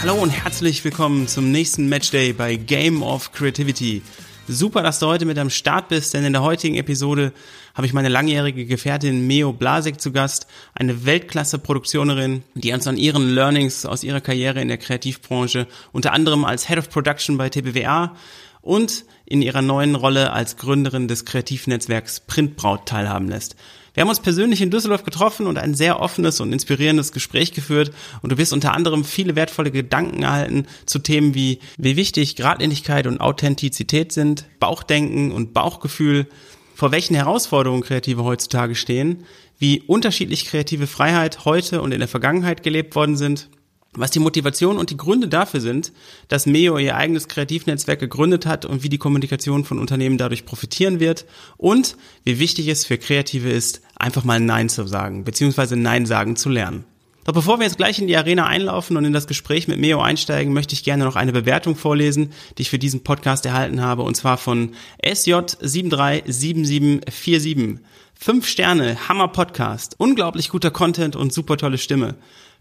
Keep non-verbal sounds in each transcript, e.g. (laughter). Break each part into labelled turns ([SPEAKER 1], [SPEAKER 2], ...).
[SPEAKER 1] Hallo und herzlich willkommen zum nächsten Matchday bei Game of Creativity. Super, dass du heute mit am Start bist, denn in der heutigen Episode habe ich meine langjährige Gefährtin Meo Blasek zu Gast, eine Weltklasse-Produktionerin, die uns an ihren Learnings aus ihrer Karriere in der Kreativbranche, unter anderem als Head of Production bei TBWA und in ihrer neuen Rolle als Gründerin des Kreativnetzwerks Printbraut teilhaben lässt. Wir haben uns persönlich in Düsseldorf getroffen und ein sehr offenes und inspirierendes Gespräch geführt. Und du wirst unter anderem viele wertvolle Gedanken erhalten zu Themen wie, wie wichtig Gradlinigkeit und Authentizität sind, Bauchdenken und Bauchgefühl, vor welchen Herausforderungen Kreative heutzutage stehen, wie unterschiedlich kreative Freiheit heute und in der Vergangenheit gelebt worden sind was die Motivation und die Gründe dafür sind, dass Meo ihr eigenes Kreativnetzwerk gegründet hat und wie die Kommunikation von Unternehmen dadurch profitieren wird und wie wichtig es für Kreative ist, einfach mal Nein zu sagen, beziehungsweise Nein sagen zu lernen. Doch bevor wir jetzt gleich in die Arena einlaufen und in das Gespräch mit Meo einsteigen, möchte ich gerne noch eine Bewertung vorlesen, die ich für diesen Podcast erhalten habe, und zwar von SJ737747. Fünf Sterne, Hammer Podcast, unglaublich guter Content und super tolle Stimme.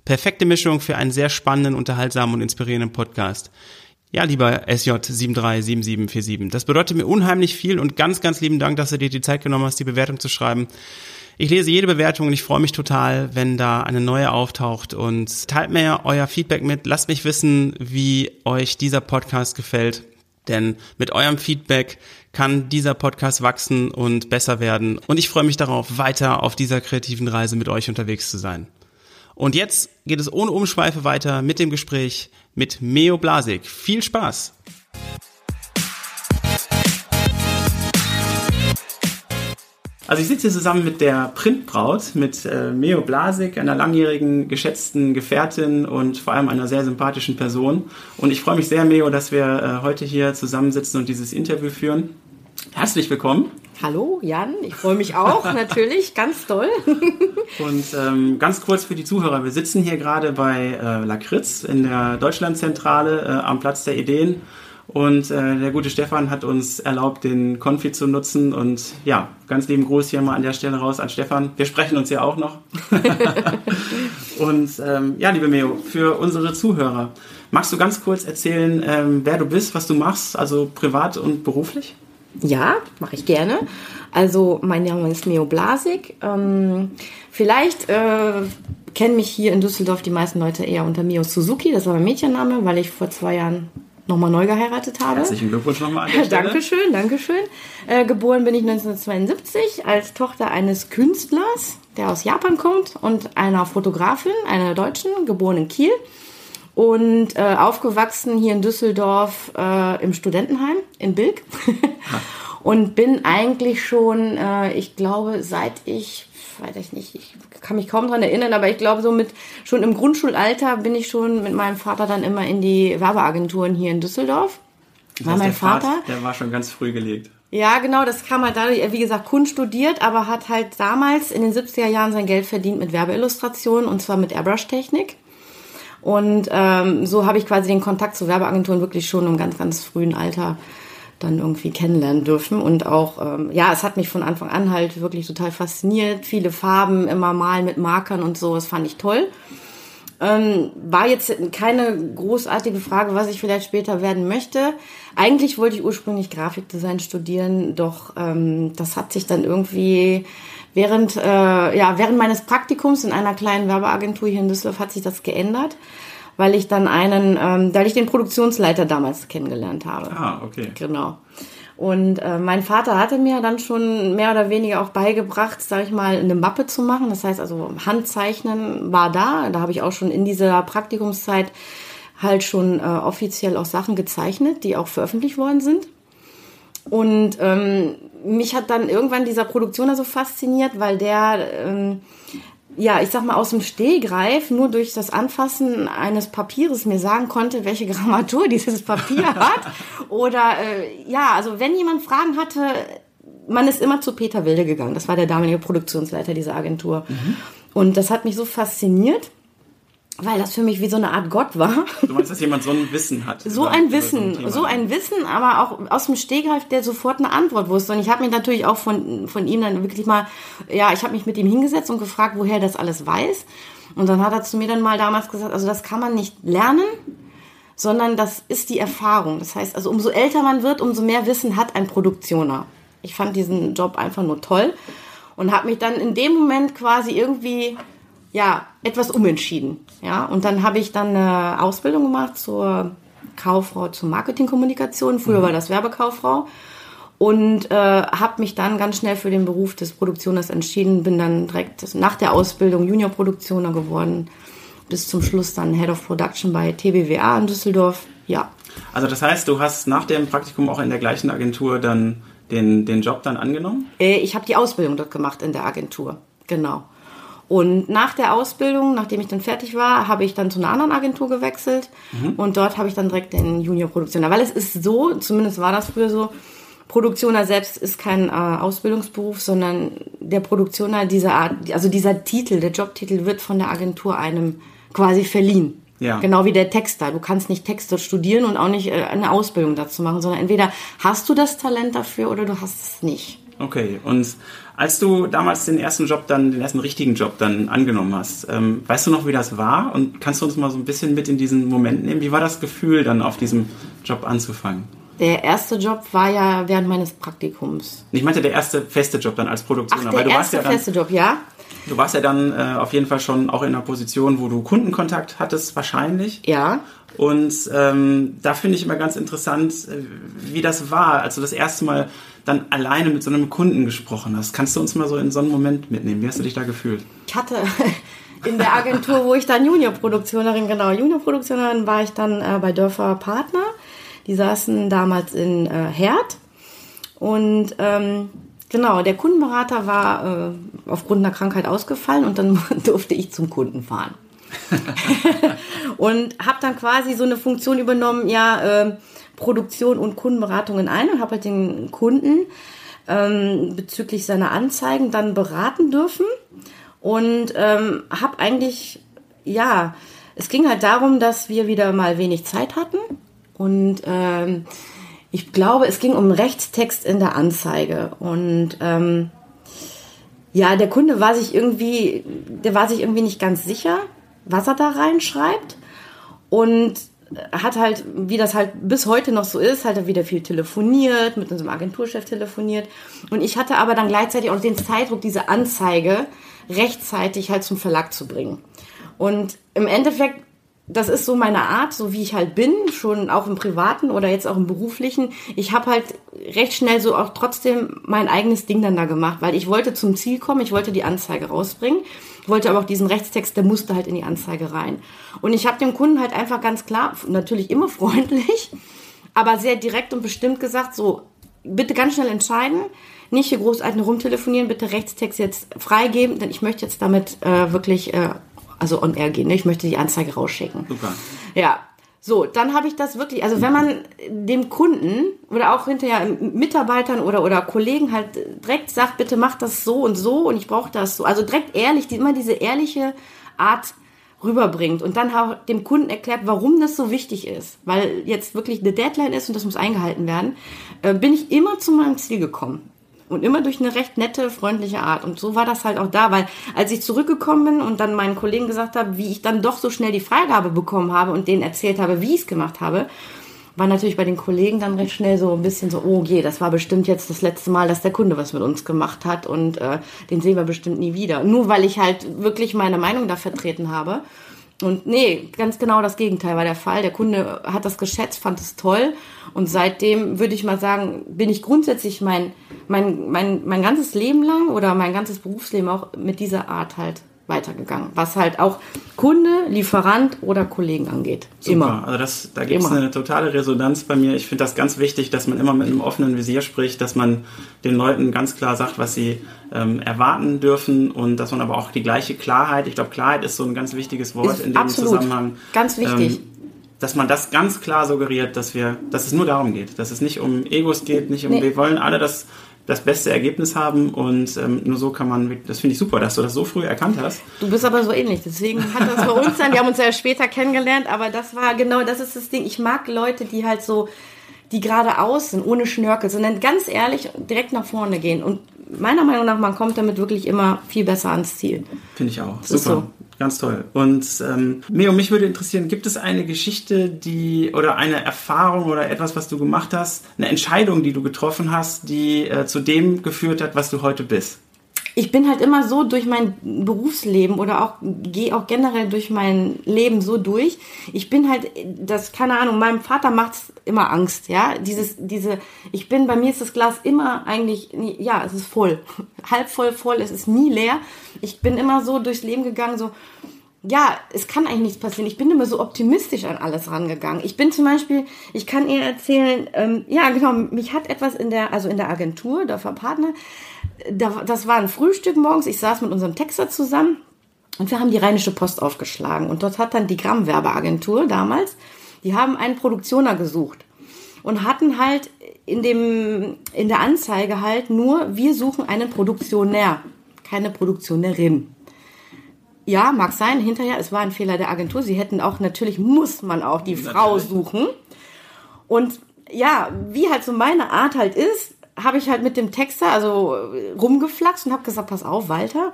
[SPEAKER 1] Perfekte Mischung für einen sehr spannenden, unterhaltsamen und inspirierenden Podcast. Ja, lieber SJ737747. Das bedeutet mir unheimlich viel und ganz, ganz lieben Dank, dass du dir die Zeit genommen hast, die Bewertung zu schreiben. Ich lese jede Bewertung und ich freue mich total, wenn da eine neue auftaucht und teilt mir euer Feedback mit. Lasst mich wissen, wie euch dieser Podcast gefällt. Denn mit eurem Feedback kann dieser Podcast wachsen und besser werden. Und ich freue mich darauf, weiter auf dieser kreativen Reise mit euch unterwegs zu sein. Und jetzt geht es ohne Umschweife weiter mit dem Gespräch mit Meo Blasik. Viel Spaß! Also ich sitze hier zusammen mit der Printbraut, mit äh, Meo Blasik, einer langjährigen geschätzten Gefährtin und vor allem einer sehr sympathischen Person. Und ich freue mich sehr, Meo, dass wir äh, heute hier zusammensitzen und dieses Interview führen. Herzlich willkommen.
[SPEAKER 2] Hallo Jan, ich freue mich auch (laughs) natürlich, ganz toll. (laughs)
[SPEAKER 1] Und ähm, ganz kurz für die Zuhörer, wir sitzen hier gerade bei äh, Lakritz in der Deutschlandzentrale äh, am Platz der Ideen und äh, der gute Stefan hat uns erlaubt, den Konfi zu nutzen und ja, ganz lieben Gruß hier mal an der Stelle raus an Stefan. Wir sprechen uns ja auch noch. (laughs) und ähm, ja, liebe Meo, für unsere Zuhörer, magst du ganz kurz erzählen, ähm, wer du bist, was du machst, also privat und beruflich?
[SPEAKER 2] Ja, mache ich gerne. Also mein Name ist Meo Blasik. Ähm, vielleicht äh, kennen mich hier in Düsseldorf die meisten Leute eher unter Mio Suzuki. Das war mein Mädchenname, weil ich vor zwei Jahren nochmal neu geheiratet habe.
[SPEAKER 1] Herzlichen Glückwunsch nochmal an der Stelle. (laughs)
[SPEAKER 2] Dankeschön, Dankeschön. Äh, geboren bin ich 1972 als Tochter eines Künstlers, der aus Japan kommt, und einer Fotografin, einer Deutschen, geboren in Kiel. Und äh, aufgewachsen hier in Düsseldorf äh, im Studentenheim in Bilk. (laughs) und bin eigentlich schon, äh, ich glaube, seit ich, weiß ich nicht, ich kann mich kaum dran erinnern, aber ich glaube, so mit schon im Grundschulalter bin ich schon mit meinem Vater dann immer in die Werbeagenturen hier in Düsseldorf.
[SPEAKER 1] War mein Vater. Vater. Der war schon ganz früh gelegt.
[SPEAKER 2] Ja, genau, das kam halt dadurch, er wie gesagt Kunst studiert, aber hat halt damals in den 70er Jahren sein Geld verdient mit Werbeillustrationen und zwar mit Airbrush-Technik. Und ähm, so habe ich quasi den Kontakt zu Werbeagenturen wirklich schon im ganz, ganz frühen Alter dann irgendwie kennenlernen dürfen. Und auch, ähm, ja, es hat mich von Anfang an halt wirklich total fasziniert. Viele Farben, immer malen mit Markern und so, das fand ich toll. Ähm, war jetzt keine großartige Frage, was ich vielleicht später werden möchte. Eigentlich wollte ich ursprünglich Grafikdesign studieren, doch ähm, das hat sich dann irgendwie während, äh, ja, während meines Praktikums in einer kleinen Werbeagentur hier in Düsseldorf hat sich das geändert, weil ich dann einen, ähm, weil ich den Produktionsleiter damals kennengelernt habe.
[SPEAKER 1] Ah, okay.
[SPEAKER 2] Genau. Und äh, mein Vater hatte mir dann schon mehr oder weniger auch beigebracht, sage ich mal, eine Mappe zu machen. Das heißt also Handzeichnen war da. Da habe ich auch schon in dieser Praktikumszeit halt schon äh, offiziell auch Sachen gezeichnet, die auch veröffentlicht worden sind. Und ähm, mich hat dann irgendwann dieser Produktioner so fasziniert, weil der ähm, ja, ich sag mal, aus dem Stehgreif nur durch das Anfassen eines Papieres mir sagen konnte, welche (laughs) Grammatur dieses Papier (laughs) hat. Oder äh, ja, also wenn jemand Fragen hatte, man ist immer zu Peter Wilde gegangen. Das war der damalige Produktionsleiter dieser Agentur. Mhm. Und das hat mich so fasziniert weil das für mich wie so eine Art Gott war.
[SPEAKER 1] Du meinst, dass jemand so ein Wissen hat?
[SPEAKER 2] So ein Wissen, so ein, so ein, Wissen, aber auch aus dem Stehgreif, der sofort eine Antwort wusste. Und ich habe mich natürlich auch von, von ihm dann wirklich mal, ja, ich habe mich mit ihm hingesetzt und gefragt, woher er das alles weiß. Und dann hat er zu mir dann mal damals gesagt, also das kann man nicht lernen, sondern das ist die Erfahrung. Das heißt, also umso älter man wird, umso mehr Wissen hat ein Produktioner. Ich fand diesen Job einfach nur toll und habe mich dann in dem Moment quasi irgendwie ja, etwas umentschieden. Ja, und dann habe ich dann eine Ausbildung gemacht zur Kauffrau zur Marketingkommunikation. Früher mhm. war das Werbekauffrau. Und äh, habe mich dann ganz schnell für den Beruf des Produktioners entschieden. Bin dann direkt nach der Ausbildung Junior-Produktioner geworden. Bis zum Schluss dann Head of Production bei TBWA in Düsseldorf. Ja.
[SPEAKER 1] Also das heißt, du hast nach dem Praktikum auch in der gleichen Agentur dann den, den Job dann angenommen?
[SPEAKER 2] Äh, ich habe die Ausbildung dort gemacht in der Agentur. Genau. Und nach der Ausbildung, nachdem ich dann fertig war, habe ich dann zu einer anderen Agentur gewechselt mhm. und dort habe ich dann direkt den Junior-Produktioner. Weil es ist so, zumindest war das früher so, Produktioner selbst ist kein äh, Ausbildungsberuf, sondern der Produktioner dieser Art, also dieser Titel, der Jobtitel wird von der Agentur einem quasi verliehen. Ja. Genau wie der Texter. Du kannst nicht Texte studieren und auch nicht äh, eine Ausbildung dazu machen, sondern entweder hast du das Talent dafür oder du hast es nicht.
[SPEAKER 1] Okay, und als du damals den ersten Job dann, den ersten richtigen Job dann angenommen hast, ähm, weißt du noch, wie das war? Und kannst du uns mal so ein bisschen mit in diesen Moment nehmen? Wie war das Gefühl, dann auf diesem Job anzufangen?
[SPEAKER 2] Der erste Job war ja während meines Praktikums.
[SPEAKER 1] Ich meinte der erste feste Job dann als Produktioner.
[SPEAKER 2] Ach, der
[SPEAKER 1] du
[SPEAKER 2] erste
[SPEAKER 1] warst ja dann,
[SPEAKER 2] feste Job, ja.
[SPEAKER 1] Du warst ja dann äh, auf jeden Fall schon auch in einer Position, wo du Kundenkontakt hattest, wahrscheinlich.
[SPEAKER 2] Ja.
[SPEAKER 1] Und ähm, da finde ich immer ganz interessant, äh, wie das war, als du das erste Mal dann alleine mit so einem Kunden gesprochen hast. Kannst du uns mal so in so einen Moment mitnehmen? Wie hast du dich da gefühlt?
[SPEAKER 2] Ich hatte (laughs) in der Agentur, wo ich dann Juniorproduktionerin, genau, Juniorproduktionerin war ich dann äh, bei Dörfer Partner. Die saßen damals in äh, Herd. Und ähm, genau, der Kundenberater war äh, aufgrund einer Krankheit ausgefallen und dann (laughs) durfte ich zum Kunden fahren. (laughs) und habe dann quasi so eine Funktion übernommen, ja, äh, Produktion und Kundenberatung in einem und habe halt den Kunden ähm, bezüglich seiner Anzeigen dann beraten dürfen. Und ähm, habe eigentlich, ja, es ging halt darum, dass wir wieder mal wenig Zeit hatten. Und ähm, ich glaube, es ging um Rechtstext in der Anzeige. Und ähm, ja, der Kunde war sich irgendwie, der war sich irgendwie nicht ganz sicher, was er da reinschreibt. Und hat halt, wie das halt bis heute noch so ist, halt wieder viel telefoniert, mit unserem Agenturchef telefoniert. Und ich hatte aber dann gleichzeitig auch den Zeitdruck, diese Anzeige rechtzeitig halt zum Verlag zu bringen. Und im Endeffekt, das ist so meine Art, so wie ich halt bin, schon auch im privaten oder jetzt auch im beruflichen. Ich habe halt recht schnell so auch trotzdem mein eigenes Ding dann da gemacht, weil ich wollte zum Ziel kommen, ich wollte die Anzeige rausbringen wollte aber auch diesen Rechtstext, der musste halt in die Anzeige rein. Und ich habe dem Kunden halt einfach ganz klar, natürlich immer (laughs) freundlich, aber sehr direkt und bestimmt gesagt, so, bitte ganz schnell entscheiden, nicht hier großartig rumtelefonieren, bitte Rechtstext jetzt freigeben, denn ich möchte jetzt damit äh, wirklich, äh, also on air gehen, ne? ich möchte die Anzeige rausschicken. Super. Ja, so, dann habe ich das wirklich, also wenn man dem Kunden oder auch hinterher Mitarbeitern oder, oder Kollegen halt direkt sagt, bitte mach das so und so und ich brauche das so, also direkt ehrlich, immer diese ehrliche Art rüberbringt und dann auch dem Kunden erklärt, warum das so wichtig ist, weil jetzt wirklich eine Deadline ist und das muss eingehalten werden, äh, bin ich immer zu meinem Ziel gekommen. Und immer durch eine recht nette, freundliche Art. Und so war das halt auch da, weil als ich zurückgekommen bin und dann meinen Kollegen gesagt habe, wie ich dann doch so schnell die Freigabe bekommen habe und denen erzählt habe, wie ich es gemacht habe, war natürlich bei den Kollegen dann recht schnell so ein bisschen so, oh je, das war bestimmt jetzt das letzte Mal, dass der Kunde was mit uns gemacht hat und äh, den sehen wir bestimmt nie wieder. Nur weil ich halt wirklich meine Meinung da vertreten habe. Und nee, ganz genau das Gegenteil war der Fall. Der Kunde hat das geschätzt, fand es toll. Und seitdem würde ich mal sagen, bin ich grundsätzlich mein, mein, mein, mein ganzes Leben lang oder mein ganzes Berufsleben auch mit dieser Art halt weitergegangen. Was halt auch Kunde, Lieferant oder Kollegen angeht.
[SPEAKER 1] Super.
[SPEAKER 2] Immer.
[SPEAKER 1] Also das, da gibt es eine totale Resonanz bei mir. Ich finde das ganz wichtig, dass man immer mit einem offenen Visier spricht, dass man den Leuten ganz klar sagt, was sie ähm, erwarten dürfen und dass man aber auch die gleiche Klarheit, ich glaube, Klarheit ist so ein ganz wichtiges Wort
[SPEAKER 2] Ist
[SPEAKER 1] in dem
[SPEAKER 2] absolut.
[SPEAKER 1] Zusammenhang.
[SPEAKER 2] Ganz wichtig.
[SPEAKER 1] Ähm, dass man das ganz klar suggeriert, dass wir, dass es nur darum geht, dass es nicht um Egos geht, nicht um,
[SPEAKER 2] Nee.
[SPEAKER 1] wir wollen alle das, das beste Ergebnis haben und ähm, nur so kann man, das finde ich super, dass du das so früh erkannt hast.
[SPEAKER 2] Du bist aber so ähnlich, deswegen hat das bei uns dann, wir haben uns ja später kennengelernt, aber das war genau, das ist das Ding. Ich mag Leute, die halt so, die geradeaus sind, ohne Schnörkel, sondern ganz ehrlich direkt nach vorne gehen. Und meiner Meinung nach, man kommt damit wirklich immer viel besser ans Ziel.
[SPEAKER 1] Finde ich auch.
[SPEAKER 2] ist
[SPEAKER 1] Super.
[SPEAKER 2] so.
[SPEAKER 1] Ganz toll. Und ähm, Meo, mich würde interessieren, gibt es eine Geschichte, die oder eine Erfahrung oder etwas, was du gemacht hast, eine Entscheidung, die du getroffen hast, die äh, zu dem geführt hat, was du heute bist?
[SPEAKER 2] Ich bin halt immer so durch mein Berufsleben oder auch gehe auch generell durch mein Leben so durch. Ich bin halt, das keine Ahnung, meinem Vater macht's immer Angst, ja. Dieses, diese, ich bin bei mir ist das Glas immer eigentlich, ja, es ist voll, (laughs) halb voll, voll, es ist nie leer. Ich bin immer so durchs Leben gegangen, so ja, es kann eigentlich nichts passieren. Ich bin immer so optimistisch an alles rangegangen. Ich bin zum Beispiel, ich kann ihr erzählen, ähm, ja genau, mich hat etwas in der, also in der Agentur, der Partner, da, das war ein Frühstück morgens, ich saß mit unserem Texter zusammen und wir haben die Rheinische Post aufgeschlagen und dort hat dann die Grammwerbeagentur damals, die haben einen Produktioner gesucht und hatten halt in dem, in der Anzeige halt nur, wir suchen einen Produktionär, keine Produktionärin. Ja, mag sein. Hinterher, es war ein Fehler der Agentur. Sie hätten auch, natürlich muss man auch die Frau
[SPEAKER 1] Natürlich.
[SPEAKER 2] suchen. Und ja, wie halt so meine Art halt ist, habe ich halt mit dem Texter also äh, rumgeflaxt und habe gesagt, pass auf, Walter,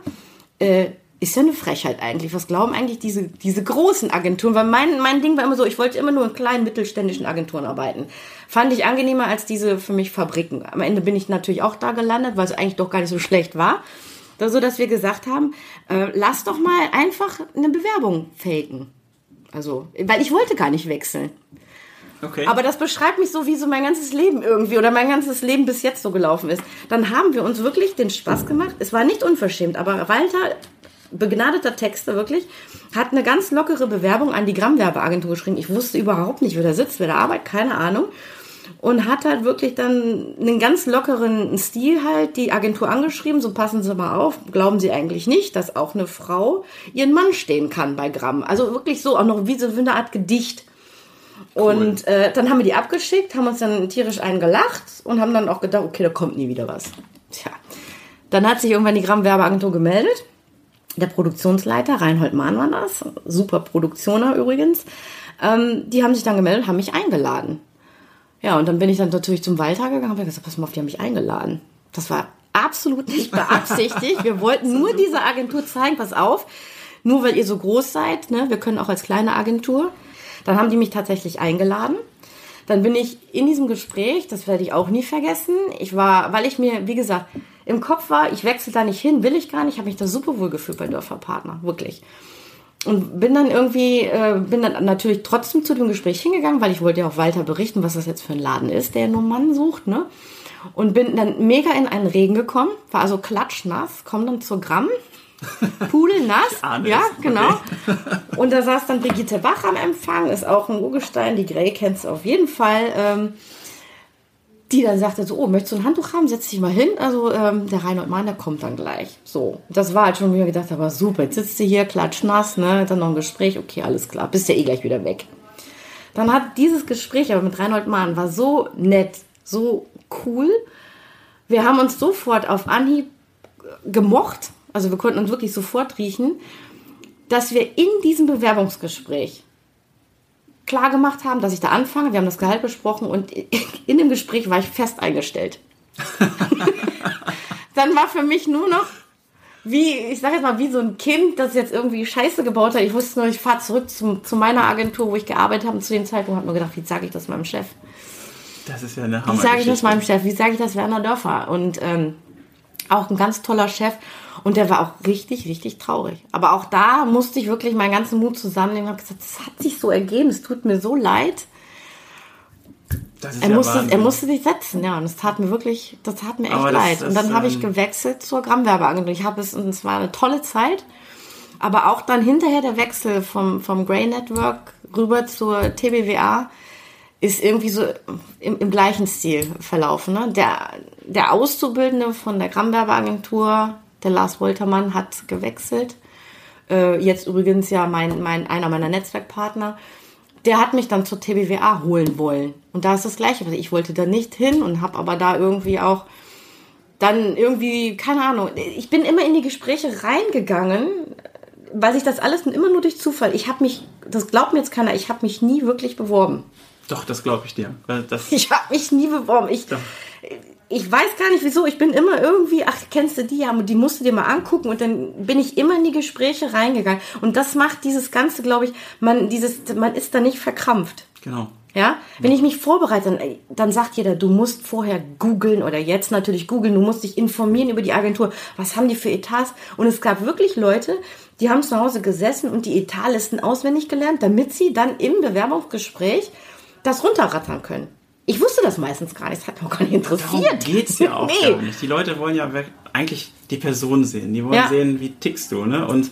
[SPEAKER 2] äh, ist ja eine Frechheit eigentlich. Was glauben eigentlich diese, diese großen Agenturen? Weil mein, mein Ding war immer so, ich wollte immer nur in kleinen mittelständischen Agenturen arbeiten. Fand ich angenehmer als diese für mich Fabriken. Am Ende bin ich natürlich auch da gelandet, weil es eigentlich doch gar nicht so schlecht war. So, dass wir gesagt haben, äh, lass doch mal einfach eine Bewerbung faken. Also, weil ich wollte gar nicht wechseln.
[SPEAKER 1] Okay.
[SPEAKER 2] Aber das beschreibt mich so, wie so mein ganzes Leben irgendwie oder mein ganzes Leben bis jetzt so gelaufen ist. Dann haben wir uns wirklich den Spaß gemacht. Es war nicht unverschämt, aber Walter, begnadeter Texter wirklich, hat eine ganz lockere Bewerbung an die Grammwerbeagentur geschrieben. Ich wusste überhaupt nicht, wer da sitzt, wer da arbeitet, keine Ahnung. Und hat halt wirklich dann einen ganz lockeren Stil halt die Agentur angeschrieben, so passen Sie mal auf, glauben Sie eigentlich nicht, dass auch eine Frau ihren Mann stehen kann bei Gramm. Also wirklich so, auch noch wie so eine Art Gedicht. Und äh, dann haben wir die abgeschickt, haben uns dann tierisch eingelacht und haben dann auch gedacht, okay, da kommt nie wieder was. Tja. Dann hat sich irgendwann die Gramm-Werbeagentur gemeldet. Der Produktionsleiter, Reinhold Mahn war das, super Produktioner übrigens. Ähm, die haben sich dann gemeldet, haben mich eingeladen. Ja, und dann bin ich dann natürlich zum Walter gegangen und habe gesagt, pass mal auf, die haben mich eingeladen. Das war absolut nicht (laughs) beabsichtigt. Wir wollten nur dieser Agentur zeigen, pass auf, nur weil ihr so groß seid, ne, wir können auch als kleine Agentur. Dann haben die mich tatsächlich eingeladen. Dann bin ich in diesem Gespräch, das werde ich auch nie vergessen. Ich war, weil ich mir, wie gesagt, im Kopf war, ich wechsle da nicht hin, will ich gar nicht, habe mich da super wohl gefühlt bei Dörferpartner, wirklich. Und bin dann irgendwie, äh, bin dann natürlich trotzdem zu dem Gespräch hingegangen, weil ich wollte ja auch Walter berichten, was das jetzt für ein Laden ist, der nur Mann sucht, ne? Und bin dann mega in einen Regen gekommen, war also klatschnass, komm dann zur Gramm, (laughs) pudelnass, ja, genau. (laughs) Und da saß dann Brigitte Bach am Empfang, ist auch ein Urgestein, die Grey kennst du auf jeden Fall. Ähm, die dann sagte so, oh, möchtest du ein Handtuch haben? Setz dich mal hin. Also ähm, der Reinhold Mann, der kommt dann gleich. So, das war halt schon, wie ich gedacht habe, super, jetzt sitzt du hier, klatschnass, ne? Dann noch ein Gespräch, okay, alles klar, bist ja eh gleich wieder weg. Dann hat dieses Gespräch aber mit Reinhold Mahn war so nett, so cool. Wir haben uns sofort auf Anhieb gemocht, also wir konnten uns wirklich sofort riechen, dass wir in diesem Bewerbungsgespräch klar gemacht haben, dass ich da anfange. Wir haben das Gehalt besprochen und (laughs) in dem Gespräch war ich fest eingestellt. (laughs) Dann war für mich nur noch, wie, ich sage jetzt mal, wie so ein Kind, das jetzt irgendwie Scheiße gebaut hat. Ich wusste nur, ich fahre zurück zum, zu meiner Agentur, wo ich gearbeitet habe. Und zu dem Zeitpunkt habe ich mir gedacht, wie sage ich das meinem Chef?
[SPEAKER 1] das ist ja eine
[SPEAKER 2] Wie sage ich das meinem Chef? Wie sage ich das Werner Dörfer? Und ähm, auch ein ganz toller Chef. Und der war auch richtig, richtig traurig. Aber auch da musste ich wirklich meinen ganzen Mut zusammennehmen und habe gesagt, das hat sich so ergeben, es tut mir so leid. Er,
[SPEAKER 1] ja
[SPEAKER 2] musste, er musste sich setzen, ja, und es tat mir wirklich, das tat mir echt
[SPEAKER 1] das-
[SPEAKER 2] leid.
[SPEAKER 1] das,
[SPEAKER 2] und dann habe ich
[SPEAKER 1] ähm,
[SPEAKER 2] gewechselt zur Grammwerbeagentur. Ich habe es, und es war eine tolle Zeit. Aber auch dann hinterher der Wechsel vom, vom Grey Network rüber zur TBWA ist irgendwie so im, im gleichen Stil verlaufen. Ne? Der, der Auszubildende von der Grammwerbeagentur, der Lars Woltermann, hat gewechselt. Äh, jetzt übrigens ja mein, mein, einer meiner Netzwerkpartner. Der hat mich dann zur TBWA holen wollen. Und da ist das Gleiche. Ich wollte da nicht hin und habe aber da irgendwie auch dann irgendwie, keine Ahnung, ich bin immer in die Gespräche reingegangen, weil sich das alles immer nur durch Zufall. Ich habe mich, das glaubt mir jetzt keiner, ich habe mich nie wirklich beworben.
[SPEAKER 1] Doch, das glaube ich dir. Das
[SPEAKER 2] ich habe mich nie beworben. Ich, ich weiß gar nicht wieso. Ich bin immer irgendwie, ach, kennst du die? Ja, die musst du dir mal angucken. Und dann bin ich immer in die Gespräche reingegangen. Und das macht dieses Ganze, glaube ich, man, dieses, man ist da nicht verkrampft.
[SPEAKER 1] Genau.
[SPEAKER 2] Ja, wenn ich mich vorbereite, dann, dann sagt jeder, du musst vorher googeln oder jetzt natürlich googeln, du musst dich informieren über die Agentur. Was haben die für Etats? Und es gab wirklich Leute, die haben zu Hause gesessen und die Etatlisten auswendig gelernt, damit sie dann im Bewerbungsgespräch das runterrattern können. Ich wusste das meistens gar nicht, das hat mich auch gar nicht interessiert.
[SPEAKER 1] Darum geht's ja auch (laughs) nee. gar nicht. Die Leute wollen ja eigentlich die Person sehen. Die wollen ja. sehen, wie tickst du, ne? Und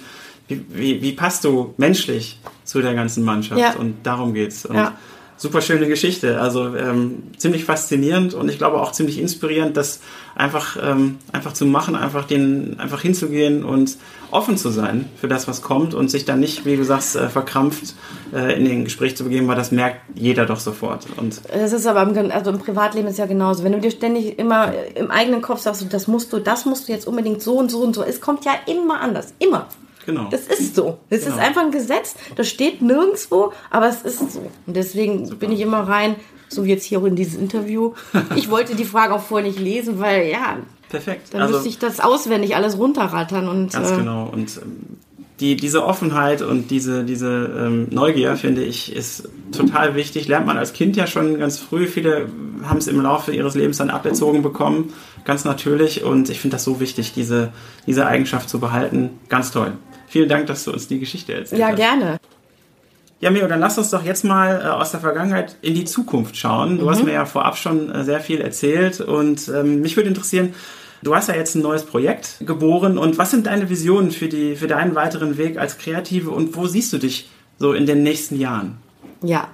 [SPEAKER 1] wie, wie, wie, passt du menschlich zu der ganzen Mannschaft? Ja. Und darum geht's. Und ja super schöne Geschichte. Also ähm, ziemlich faszinierend und ich glaube auch ziemlich inspirierend, das einfach, ähm, einfach zu machen, einfach den, einfach hinzugehen und offen zu sein für das, was kommt und sich dann nicht, wie du sagst, äh, verkrampft äh, in den Gespräch zu begeben, weil das merkt jeder doch sofort. Und
[SPEAKER 2] das ist aber im, also im Privatleben ist ja genauso. Wenn du dir ständig immer im eigenen Kopf sagst, das musst du, das musst du jetzt unbedingt so und so und so. Es kommt ja immer anders. Immer.
[SPEAKER 1] Genau.
[SPEAKER 2] Das ist so. Das genau. ist einfach ein Gesetz. Das steht nirgendwo, aber es ist so. Und deswegen Super. bin ich immer rein, so wie jetzt hier auch in dieses Interview. (laughs) Ich wollte die Frage auch vorher nicht lesen, weil ja.
[SPEAKER 1] Perfekt.
[SPEAKER 2] Dann also, müsste ich das auswendig alles runterrattern und.
[SPEAKER 1] Ganz äh, genau. Und ähm, die, diese Offenheit und diese, diese ähm, Neugier, finde ich, ist total wichtig. Lernt man als Kind ja schon ganz früh. Viele haben es im Laufe ihres Lebens dann aberzogen bekommen, ganz natürlich. Und ich finde das so wichtig, diese, diese Eigenschaft zu behalten. Ganz toll. Vielen Dank, dass du uns die Geschichte erzählt
[SPEAKER 2] ja,
[SPEAKER 1] hast.
[SPEAKER 2] Ja, gerne.
[SPEAKER 1] Ja, Mio, dann lass uns doch jetzt mal äh, aus der Vergangenheit in die Zukunft schauen. Du mhm. hast mir ja vorab schon äh, sehr viel erzählt und ähm, mich würde interessieren, du hast ja jetzt ein neues Projekt geboren und was sind deine Visionen für, die, für deinen weiteren Weg als Kreative und wo siehst du dich so in den nächsten Jahren?
[SPEAKER 2] Ja,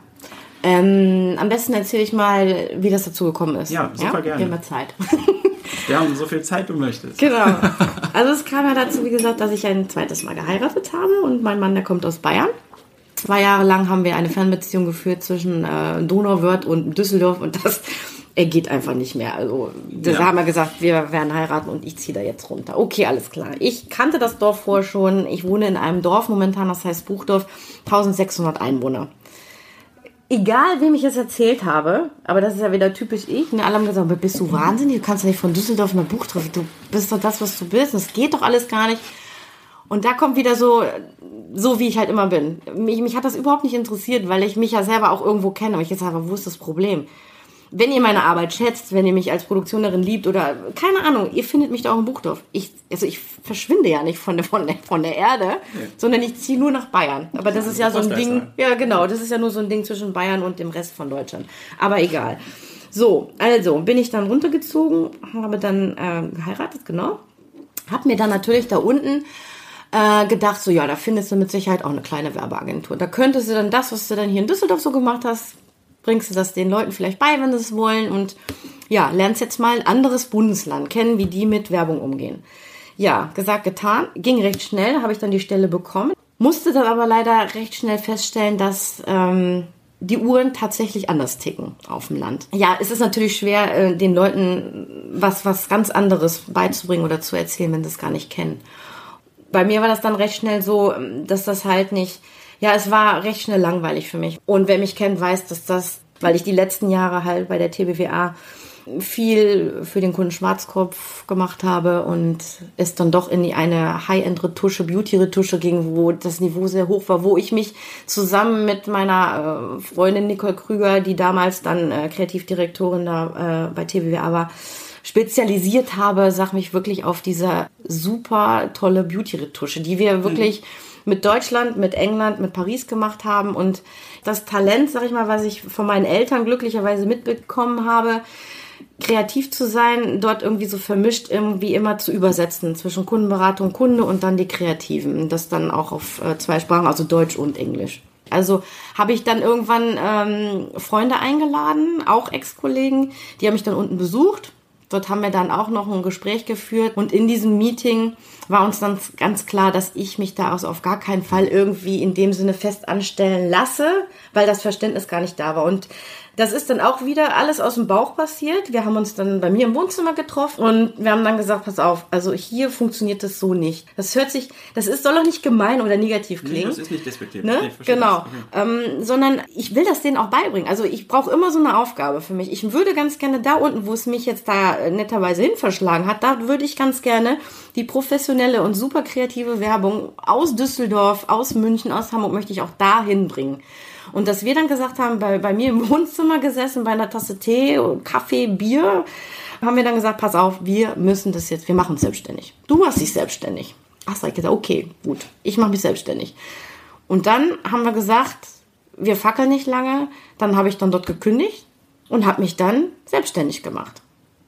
[SPEAKER 2] ähm, am besten erzähle ich mal, wie das dazu gekommen ist.
[SPEAKER 1] Ja, super ja? gerne.
[SPEAKER 2] Wir Zeit. (laughs)
[SPEAKER 1] Wir haben so viel Zeit du möchtest.
[SPEAKER 2] Genau. Also es kam ja dazu, wie gesagt, dass ich ein zweites Mal geheiratet habe und mein Mann, der kommt aus Bayern. Zwei Jahre lang haben wir eine Fernbeziehung geführt zwischen äh, Donauwörth und Düsseldorf und das er geht einfach nicht mehr. Also da ja. haben wir gesagt, wir werden heiraten und ich ziehe da jetzt runter. Okay, alles klar. Ich kannte das Dorf vorher schon. Ich wohne in einem Dorf momentan, das heißt Buchdorf, 1600 Einwohner egal wem ich es erzählt habe, aber das ist ja wieder typisch ich, und ne, alle haben gesagt, bist du wahnsinnig, du kannst ja nicht von Düsseldorf nach Buch treffen, du bist doch das, was du bist, das geht doch alles gar nicht. Und da kommt wieder so, so wie ich halt immer bin. Mich, mich hat das überhaupt nicht interessiert, weil ich mich ja selber auch irgendwo kenne. Aber ich jetzt sage, wo ist das Problem? Wenn ihr meine Arbeit schätzt, wenn ihr mich als Produktionerin liebt oder keine Ahnung, ihr findet mich da auch in Buchdorf. Ich, also ich verschwinde ja nicht von der, von der, von der Erde, ja. sondern ich ziehe nur nach Bayern. Aber das ist ja so ein Ding, ja genau, das ist ja nur so ein Ding zwischen Bayern und dem Rest von Deutschland. Aber egal. So, also bin ich dann runtergezogen, habe dann äh, geheiratet, genau. Hab mir dann natürlich da unten äh, gedacht, so ja, da findest du mit Sicherheit auch eine kleine Werbeagentur. Da könntest du dann das, was du dann hier in Düsseldorf so gemacht hast, bringst du das den Leuten vielleicht bei, wenn sie es wollen und ja, lernst jetzt mal ein anderes Bundesland kennen, wie die mit Werbung umgehen. Ja, gesagt, getan, ging recht schnell, habe ich dann die Stelle bekommen, musste dann aber leider recht schnell feststellen, dass ähm, die Uhren tatsächlich anders ticken auf dem Land. Ja, es ist natürlich schwer, äh, den Leuten was, was ganz anderes beizubringen oder zu erzählen, wenn sie es gar nicht kennen. Bei mir war das dann recht schnell so, dass das halt nicht ja, es war recht schnell langweilig für mich. Und wer mich kennt, weiß, dass das, weil ich die letzten Jahre halt bei der TBWA viel für den Kunden Schwarzkopf gemacht habe und es dann doch in eine High-End-Retusche, Beauty-Retusche ging, wo das Niveau sehr hoch war, wo ich mich zusammen mit meiner äh, Freundin Nicole Krüger, die damals dann äh, Kreativdirektorin da äh, bei TBWA war, spezialisiert habe, sag mich wirklich auf diese super tolle Beauty-Retusche, die wir wirklich mhm mit Deutschland, mit England, mit Paris gemacht haben und das Talent, sag ich mal, was ich von meinen Eltern glücklicherweise mitbekommen habe, kreativ zu sein, dort irgendwie so vermischt irgendwie immer zu übersetzen zwischen Kundenberatung, Kunde und dann die Kreativen. Das dann auch auf äh, zwei Sprachen, also Deutsch und Englisch. Also habe ich dann irgendwann ähm, Freunde eingeladen, auch Ex-Kollegen, die haben mich dann unten besucht. Dort haben wir dann auch noch ein Gespräch geführt und in diesem Meeting war uns dann ganz klar, dass ich mich da also auf gar keinen Fall irgendwie in dem Sinne fest anstellen lasse, weil das Verständnis gar nicht da war. Und das ist dann auch wieder alles aus dem Bauch passiert. Wir haben uns dann bei mir im Wohnzimmer getroffen und wir haben dann gesagt, pass auf, also hier funktioniert das so nicht. Das hört sich, das ist, soll doch nicht gemein oder negativ klingen. Nee,
[SPEAKER 1] das ist nicht despektiv.
[SPEAKER 2] Ne? Nee, genau. Ähm, sondern ich will das denen auch beibringen. Also ich brauche immer so eine Aufgabe für mich. Ich würde ganz gerne da unten, wo es mich jetzt da netterweise hin verschlagen hat, da würde ich ganz gerne die professionelle und super kreative Werbung aus Düsseldorf, aus München, aus Hamburg möchte ich auch da hinbringen. Und dass wir dann gesagt haben, bei, bei mir im Wohnzimmer gesessen, bei einer Tasse Tee, Kaffee, Bier, haben wir dann gesagt, pass auf, wir müssen das jetzt, wir machen uns selbstständig. Du machst dich selbstständig. Ach, sag ich gesagt, okay, gut, ich mache mich selbstständig. Und dann haben wir gesagt, wir fackeln nicht lange. Dann habe ich dann dort gekündigt und habe mich dann selbstständig gemacht.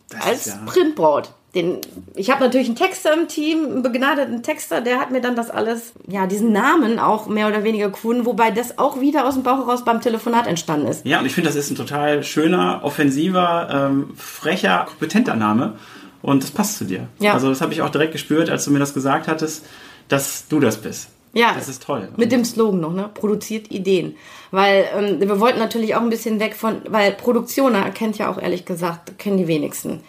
[SPEAKER 2] Das als ja Printbraut den, ich habe natürlich einen Texter im Team, einen begnadeten Texter, der hat mir dann das alles, ja, diesen Namen auch mehr oder weniger gefunden, wobei das auch wieder aus dem Bauch heraus beim Telefonat entstanden ist.
[SPEAKER 1] Ja, und ich finde, das ist ein total schöner, offensiver, ähm, frecher, kompetenter Name. Und das passt zu dir. Ja. Also das habe ich auch direkt gespürt, als du mir das gesagt hattest, dass du das bist.
[SPEAKER 2] Ja, das ist toll. Mit dem Slogan noch, ne? Produziert Ideen. Weil ähm, wir wollten natürlich auch ein bisschen weg von, weil Produktion, kennt ja auch ehrlich gesagt, kennen die wenigsten.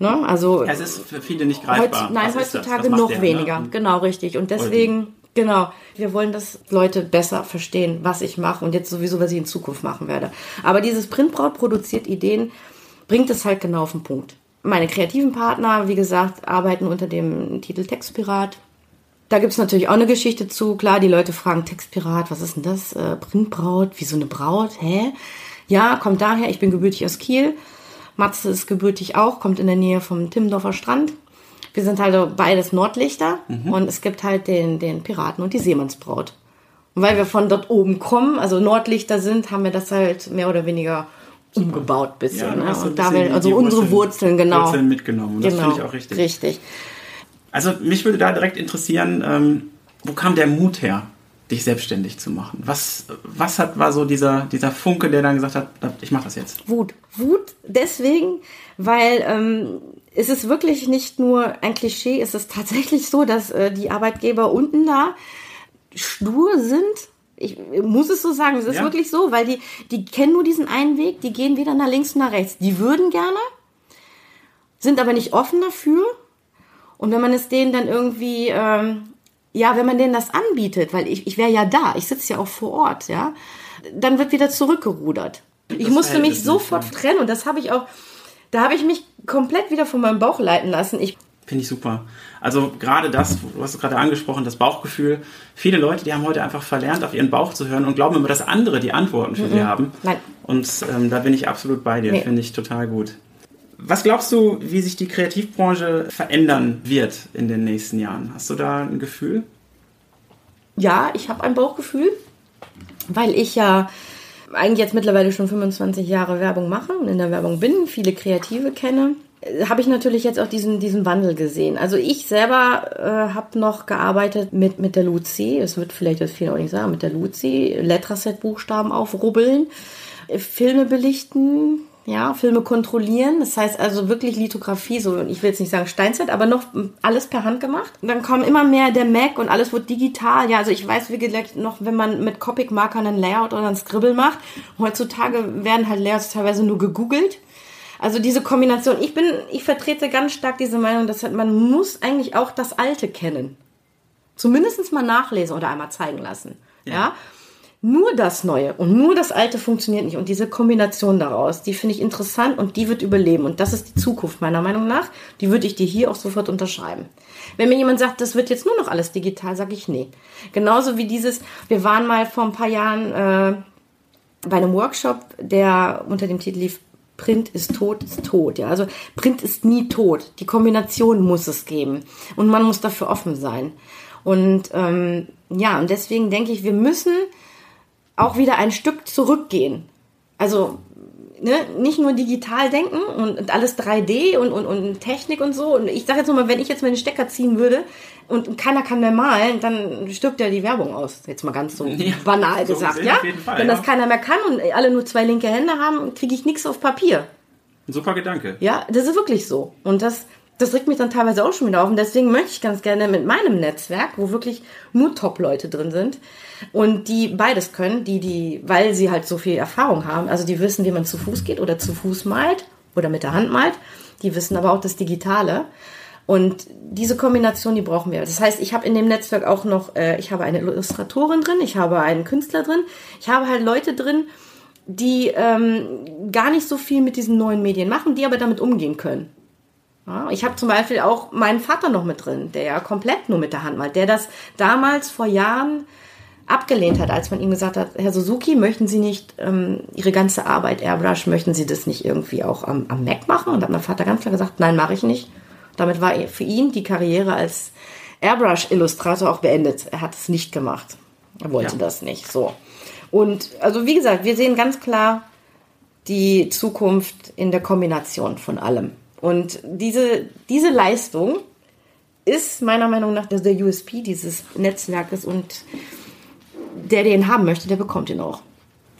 [SPEAKER 2] Ne? Also
[SPEAKER 1] es ist für viele nicht greifbar.
[SPEAKER 2] Heutz, nein, Was heutzutage noch der, ne? weniger. Ne? Genau, richtig. Und deswegen, genau, wir wollen, dass Leute besser verstehen, was ich mache und jetzt sowieso, was ich in Zukunft machen werde. Aber dieses Printbraut produziert Ideen, bringt es halt genau auf den Punkt. Meine kreativen Partner, wie gesagt, arbeiten unter dem Titel Textpirat. Da gibt's natürlich auch eine Geschichte zu. Klar, die Leute fragen Textpirat, was ist denn das? Äh, Printbraut, wie so eine Braut? Hä? Ja, kommt daher, ich bin gebürtig aus Kiel. Matze ist gebürtig auch, kommt in der Nähe vom Timmendorfer Strand. Wir sind halt beides Nordlichter mhm. und es gibt halt den, den Piraten und die Seemannsbraut. Und weil wir von dort oben kommen, also Nordlichter sind, haben wir das halt mehr oder weniger umgebaut bisschen. Ja, ne? Und da will, also unsere Wurzeln, Wurzeln, genau.
[SPEAKER 1] Wurzeln mitgenommen. Und
[SPEAKER 2] das
[SPEAKER 1] genau, finde ich auch richtig.
[SPEAKER 2] Richtig.
[SPEAKER 1] Also mich würde da direkt interessieren, ähm, wo kam der Mut her? Dich selbstständig zu machen? Was, was hat, war so dieser, dieser Funke, der dann gesagt hat, ich mache das jetzt?
[SPEAKER 2] Wut. Wut deswegen, weil ähm, es ist wirklich nicht nur ein Klischee, es ist tatsächlich so, dass äh, die Arbeitgeber unten da stur sind. Ich muss es so sagen, es ist ja. wirklich so, weil die, die kennen nur diesen einen Weg, die gehen weder nach links noch nach rechts. Die würden gerne, sind aber nicht offen dafür. Und wenn man es denen dann irgendwie ähm, ja, wenn man denen das anbietet, weil ich, ich wäre ja da, ich sitze ja auch vor Ort, ja, dann wird wieder zurückgerudert. Ich das musste mich sofort nicht, trennen und das habe ich auch, da habe ich mich komplett wieder von meinem Bauch leiten lassen. Ich
[SPEAKER 1] Finde ich super. Also gerade das, du hast es gerade angesprochen, das Bauchgefühl. Viele Leute, die haben heute einfach verlernt, auf ihren Bauch zu hören und glauben immer, dass andere die Antworten für -mm. sie haben. Nein. Und ähm, da bin ich absolut bei dir. Nee. Finde ich total gut. Was glaubst du, wie sich die Kreativbranche verändern wird in den nächsten Jahren? Hast du da ein Gefühl?
[SPEAKER 2] Ja, ich habe ein Bauchgefühl, weil ich ja eigentlich jetzt mittlerweile schon 25 Jahre Werbung mache und in der Werbung bin, viele Kreative kenne habe ich natürlich jetzt auch diesen, diesen Wandel gesehen. Also ich selber äh, habe noch gearbeitet mit, mit der Luzi, es wird vielleicht das viel auch nicht sagen, mit der Luzi, Letraset-Buchstaben aufrubbeln, Filme belichten, ja, Filme kontrollieren. Das heißt also wirklich Lithografie, so ich will jetzt nicht sagen Steinzeit, aber noch alles per Hand gemacht. Und dann kommen immer mehr der Mac und alles wird digital. Ja, also ich weiß wie gesagt noch, wenn man mit Copic-Markern ein Layout oder ein Scribble macht. Heutzutage werden halt Layouts teilweise nur gegoogelt. Also diese Kombination. Ich bin, ich vertrete ganz stark diese Meinung, dass man muss eigentlich auch das Alte kennen. Zumindest mal nachlesen oder einmal zeigen lassen. ja? ja? Nur das Neue und nur das Alte funktioniert nicht. Und diese Kombination daraus, die finde ich interessant und die wird überleben. Und das ist die Zukunft meiner Meinung nach. Die würde ich dir hier auch sofort unterschreiben. Wenn mir jemand sagt, das wird jetzt nur noch alles digital, sage ich nee. Genauso wie dieses, wir waren mal vor ein paar Jahren äh, bei einem Workshop, der unter dem Titel lief, Print ist tot, ist tot. Ja, also Print ist nie tot. Die Kombination muss es geben und man muss dafür offen sein. Und ähm, ja, und deswegen denke ich, wir müssen auch wieder ein Stück zurückgehen. Also ne, nicht nur digital denken und alles 3D und, und, und Technik und so. Und ich sage jetzt mal, wenn ich jetzt mal den Stecker ziehen würde und keiner kann mehr malen, dann stirbt ja die Werbung aus. Jetzt mal ganz so ja, (laughs) banal so gesagt, ja? Fall, wenn ja. das keiner mehr kann und alle nur zwei linke Hände haben, kriege ich nichts auf Papier.
[SPEAKER 1] Ein super Gedanke.
[SPEAKER 2] Ja, das ist wirklich so. Und das, das regt mich dann teilweise auch schon wieder auf. Und deswegen möchte ich ganz gerne mit meinem Netzwerk, wo wirklich nur Top-Leute drin sind und die beides können, die, die, weil sie halt so viel Erfahrung haben, also die wissen, wie man zu Fuß geht oder zu Fuß malt oder mit der Hand malt, die wissen aber auch das Digitale. Und diese Kombination, die brauchen wir. Das heißt, ich habe in dem Netzwerk auch noch, äh, ich habe eine Illustratorin drin, ich habe einen Künstler drin, ich habe halt Leute drin, die ähm, gar nicht so viel mit diesen neuen Medien machen, die aber damit umgehen können. Ich habe zum Beispiel auch meinen Vater noch mit drin, der ja komplett nur mit der Hand malt, der das damals vor Jahren abgelehnt hat, als man ihm gesagt hat, Herr Suzuki, möchten Sie nicht ähm, Ihre ganze Arbeit Airbrush, möchten Sie das nicht irgendwie auch am, am Mac machen? Und da hat mein Vater ganz klar gesagt, nein, mache ich nicht. Damit war für ihn die Karriere als Airbrush-Illustrator auch beendet. Er hat es nicht gemacht. Er wollte ja. das nicht. So. Und also wie gesagt, wir sehen ganz klar die Zukunft in der Kombination von allem. Und diese, diese Leistung ist meiner Meinung nach der USP dieses Netzwerkes und der den haben möchte, der bekommt ihn auch.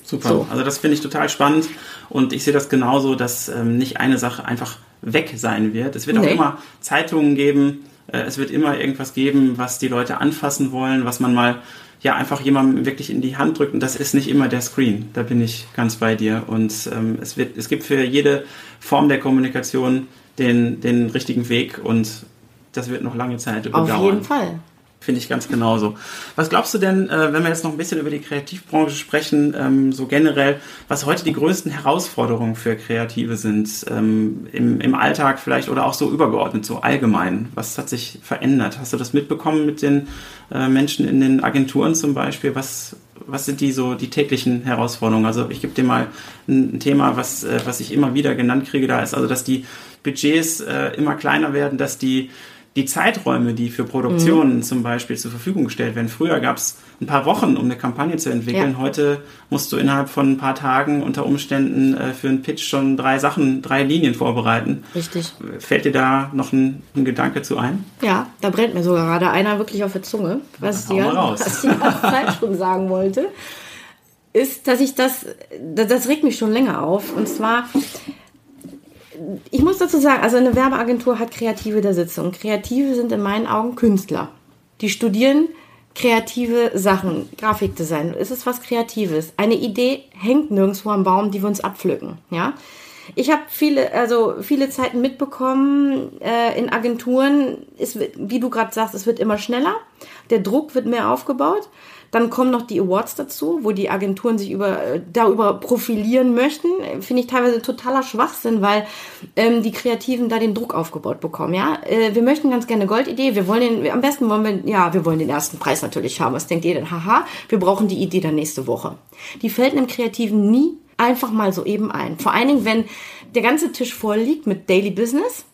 [SPEAKER 1] Super. So. Also das finde ich total spannend und ich sehe das genauso, dass ähm, nicht eine Sache einfach weg sein wird. Es wird nee. auch immer Zeitungen geben, äh, es wird immer irgendwas geben, was die Leute anfassen wollen, was man mal ja einfach jemandem wirklich in die Hand drückt und das ist nicht immer der Screen. Da bin ich ganz bei dir und ähm, es wird es gibt für jede Form der Kommunikation den den richtigen Weg und das wird noch lange Zeit
[SPEAKER 2] bedauern. Auf jeden Fall.
[SPEAKER 1] Finde ich ganz genauso. Was glaubst du denn, äh, wenn wir jetzt noch ein bisschen über die Kreativbranche sprechen, ähm, so generell, was heute die größten Herausforderungen für Kreative sind, ähm, im, Alltag vielleicht oder auch so übergeordnet, so allgemein? Was hat sich verändert? Hast du das mitbekommen mit den äh, Menschen in den Agenturen zum Beispiel? Was, was sind die so die täglichen Herausforderungen? Also ich gebe dir mal ein, Thema, was, äh, was ich immer wieder genannt kriege, da ist also, dass die Budgets immer kleiner werden, dass die die Zeiträume, die für Produktionen mhm. zum Beispiel zur Verfügung gestellt werden. Früher gab es ein paar Wochen, um eine Kampagne zu entwickeln. Ja. Heute musst du innerhalb von ein paar Tagen unter Umständen äh, für einen Pitch schon drei Sachen, drei Linien vorbereiten.
[SPEAKER 2] Richtig.
[SPEAKER 1] Fällt dir da noch ein, ein Gedanke zu ein?
[SPEAKER 2] Ja, da brennt mir sogar gerade einer wirklich auf der Zunge, was, ich die, was ich die ganze Zeit schon sagen wollte. Ist, dass ich das, das, das regt mich schon länger auf. Und zwar, ich muss dazu sagen, also eine Werbeagentur hat Kreative da sitzen und Kreative sind in meinen Augen Künstler. Die studieren kreative Sachen, Grafikdesign. Es ist was Kreatives. Eine Idee hängt nirgendwo am Baum, die wir uns abpflücken. Ja, ich habe viele, also viele Zeiten mitbekommen äh, in Agenturen. Ist, wie du gerade sagst, es wird immer schneller. Der Druck wird mehr aufgebaut. Dann kommen noch die Awards dazu, wo die Agenturen sich über, äh, darüber profilieren möchten. Finde ich teilweise totaler Schwachsinn, weil ähm, die Kreativen da den Druck aufgebaut bekommen. Ja, äh, wir möchten ganz gerne Goldidee. Wir wollen den, am besten wollen wir, ja, wir wollen den ersten Preis natürlich haben. Was denkt ihr denn? Haha, wir brauchen die Idee dann nächste Woche. Die fällt einem Kreativen nie einfach mal so eben ein. Vor allen Dingen, wenn der ganze Tisch voll liegt mit Daily Business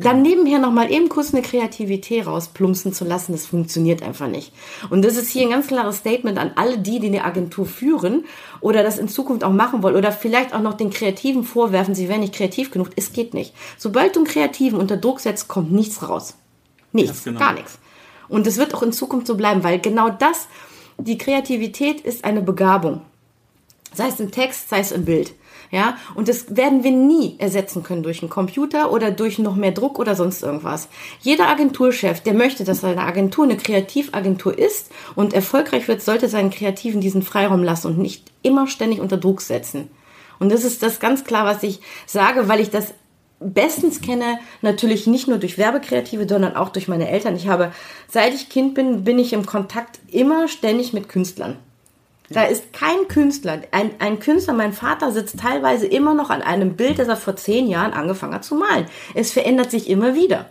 [SPEAKER 2] dann nebenher nochmal eben kurz eine Kreativität rausplumpsen zu lassen, das funktioniert einfach nicht. Und das ist hier ein ganz klares Statement an alle die, die eine Agentur führen oder das in Zukunft auch machen wollen oder vielleicht auch noch den Kreativen vorwerfen, sie wären nicht kreativ genug. Es geht nicht. Sobald du einen Kreativen unter Druck setzt, kommt nichts raus. Nichts, genau. gar nichts. Und es wird auch in Zukunft so bleiben, weil genau das, die Kreativität ist eine Begabung. Sei es im Text, sei es im Bild. Ja, und das werden wir nie ersetzen können durch einen Computer oder durch noch mehr Druck oder sonst irgendwas. Jeder Agenturchef, der möchte, dass seine Agentur eine Kreativagentur ist und erfolgreich wird, sollte seinen Kreativen diesen Freiraum lassen und nicht immer ständig unter Druck setzen. Und das ist das ganz klar, was ich sage, weil ich das bestens kenne, natürlich nicht nur durch Werbekreative, sondern auch durch meine Eltern. Ich habe, seit ich Kind bin, bin ich im Kontakt immer ständig mit Künstlern. Da ist kein Künstler, ein, ein Künstler, mein Vater sitzt teilweise immer noch an einem Bild, das er vor zehn Jahren angefangen hat zu malen. Es verändert sich immer wieder.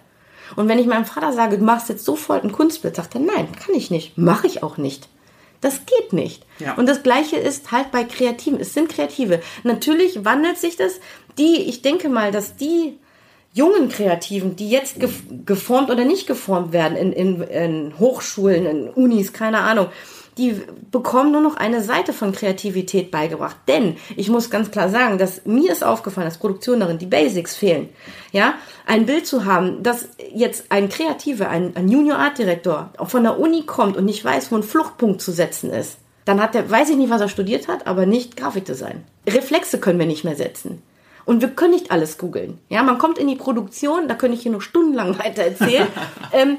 [SPEAKER 2] Und wenn ich meinem Vater sage, du machst jetzt sofort ein Kunstbild, sagt er, nein, kann ich nicht, mache ich auch nicht. Das geht nicht. Ja. Und das Gleiche ist halt bei Kreativen. Es sind Kreative. Natürlich wandelt sich das. Die, ich denke mal, dass die jungen Kreativen, die jetzt geformt oder nicht geformt werden in, in, in Hochschulen, in Unis, keine Ahnung, die bekommen nur noch eine Seite von Kreativität beigebracht. Denn ich muss ganz klar sagen, dass mir ist aufgefallen, dass Produktion darin die Basics fehlen. Ja, ein Bild zu haben, dass jetzt ein Kreativer, ein, ein Junior Art Direktor von der Uni kommt und nicht weiß, wo ein Fluchtpunkt zu setzen ist, dann hat er, weiß ich nicht, was er studiert hat, aber nicht Grafikdesign. Reflexe können wir nicht mehr setzen. Und wir können nicht alles googeln. Ja, man kommt in die Produktion, da könnte ich hier noch stundenlang (laughs) weiter erzählen, (laughs) ähm,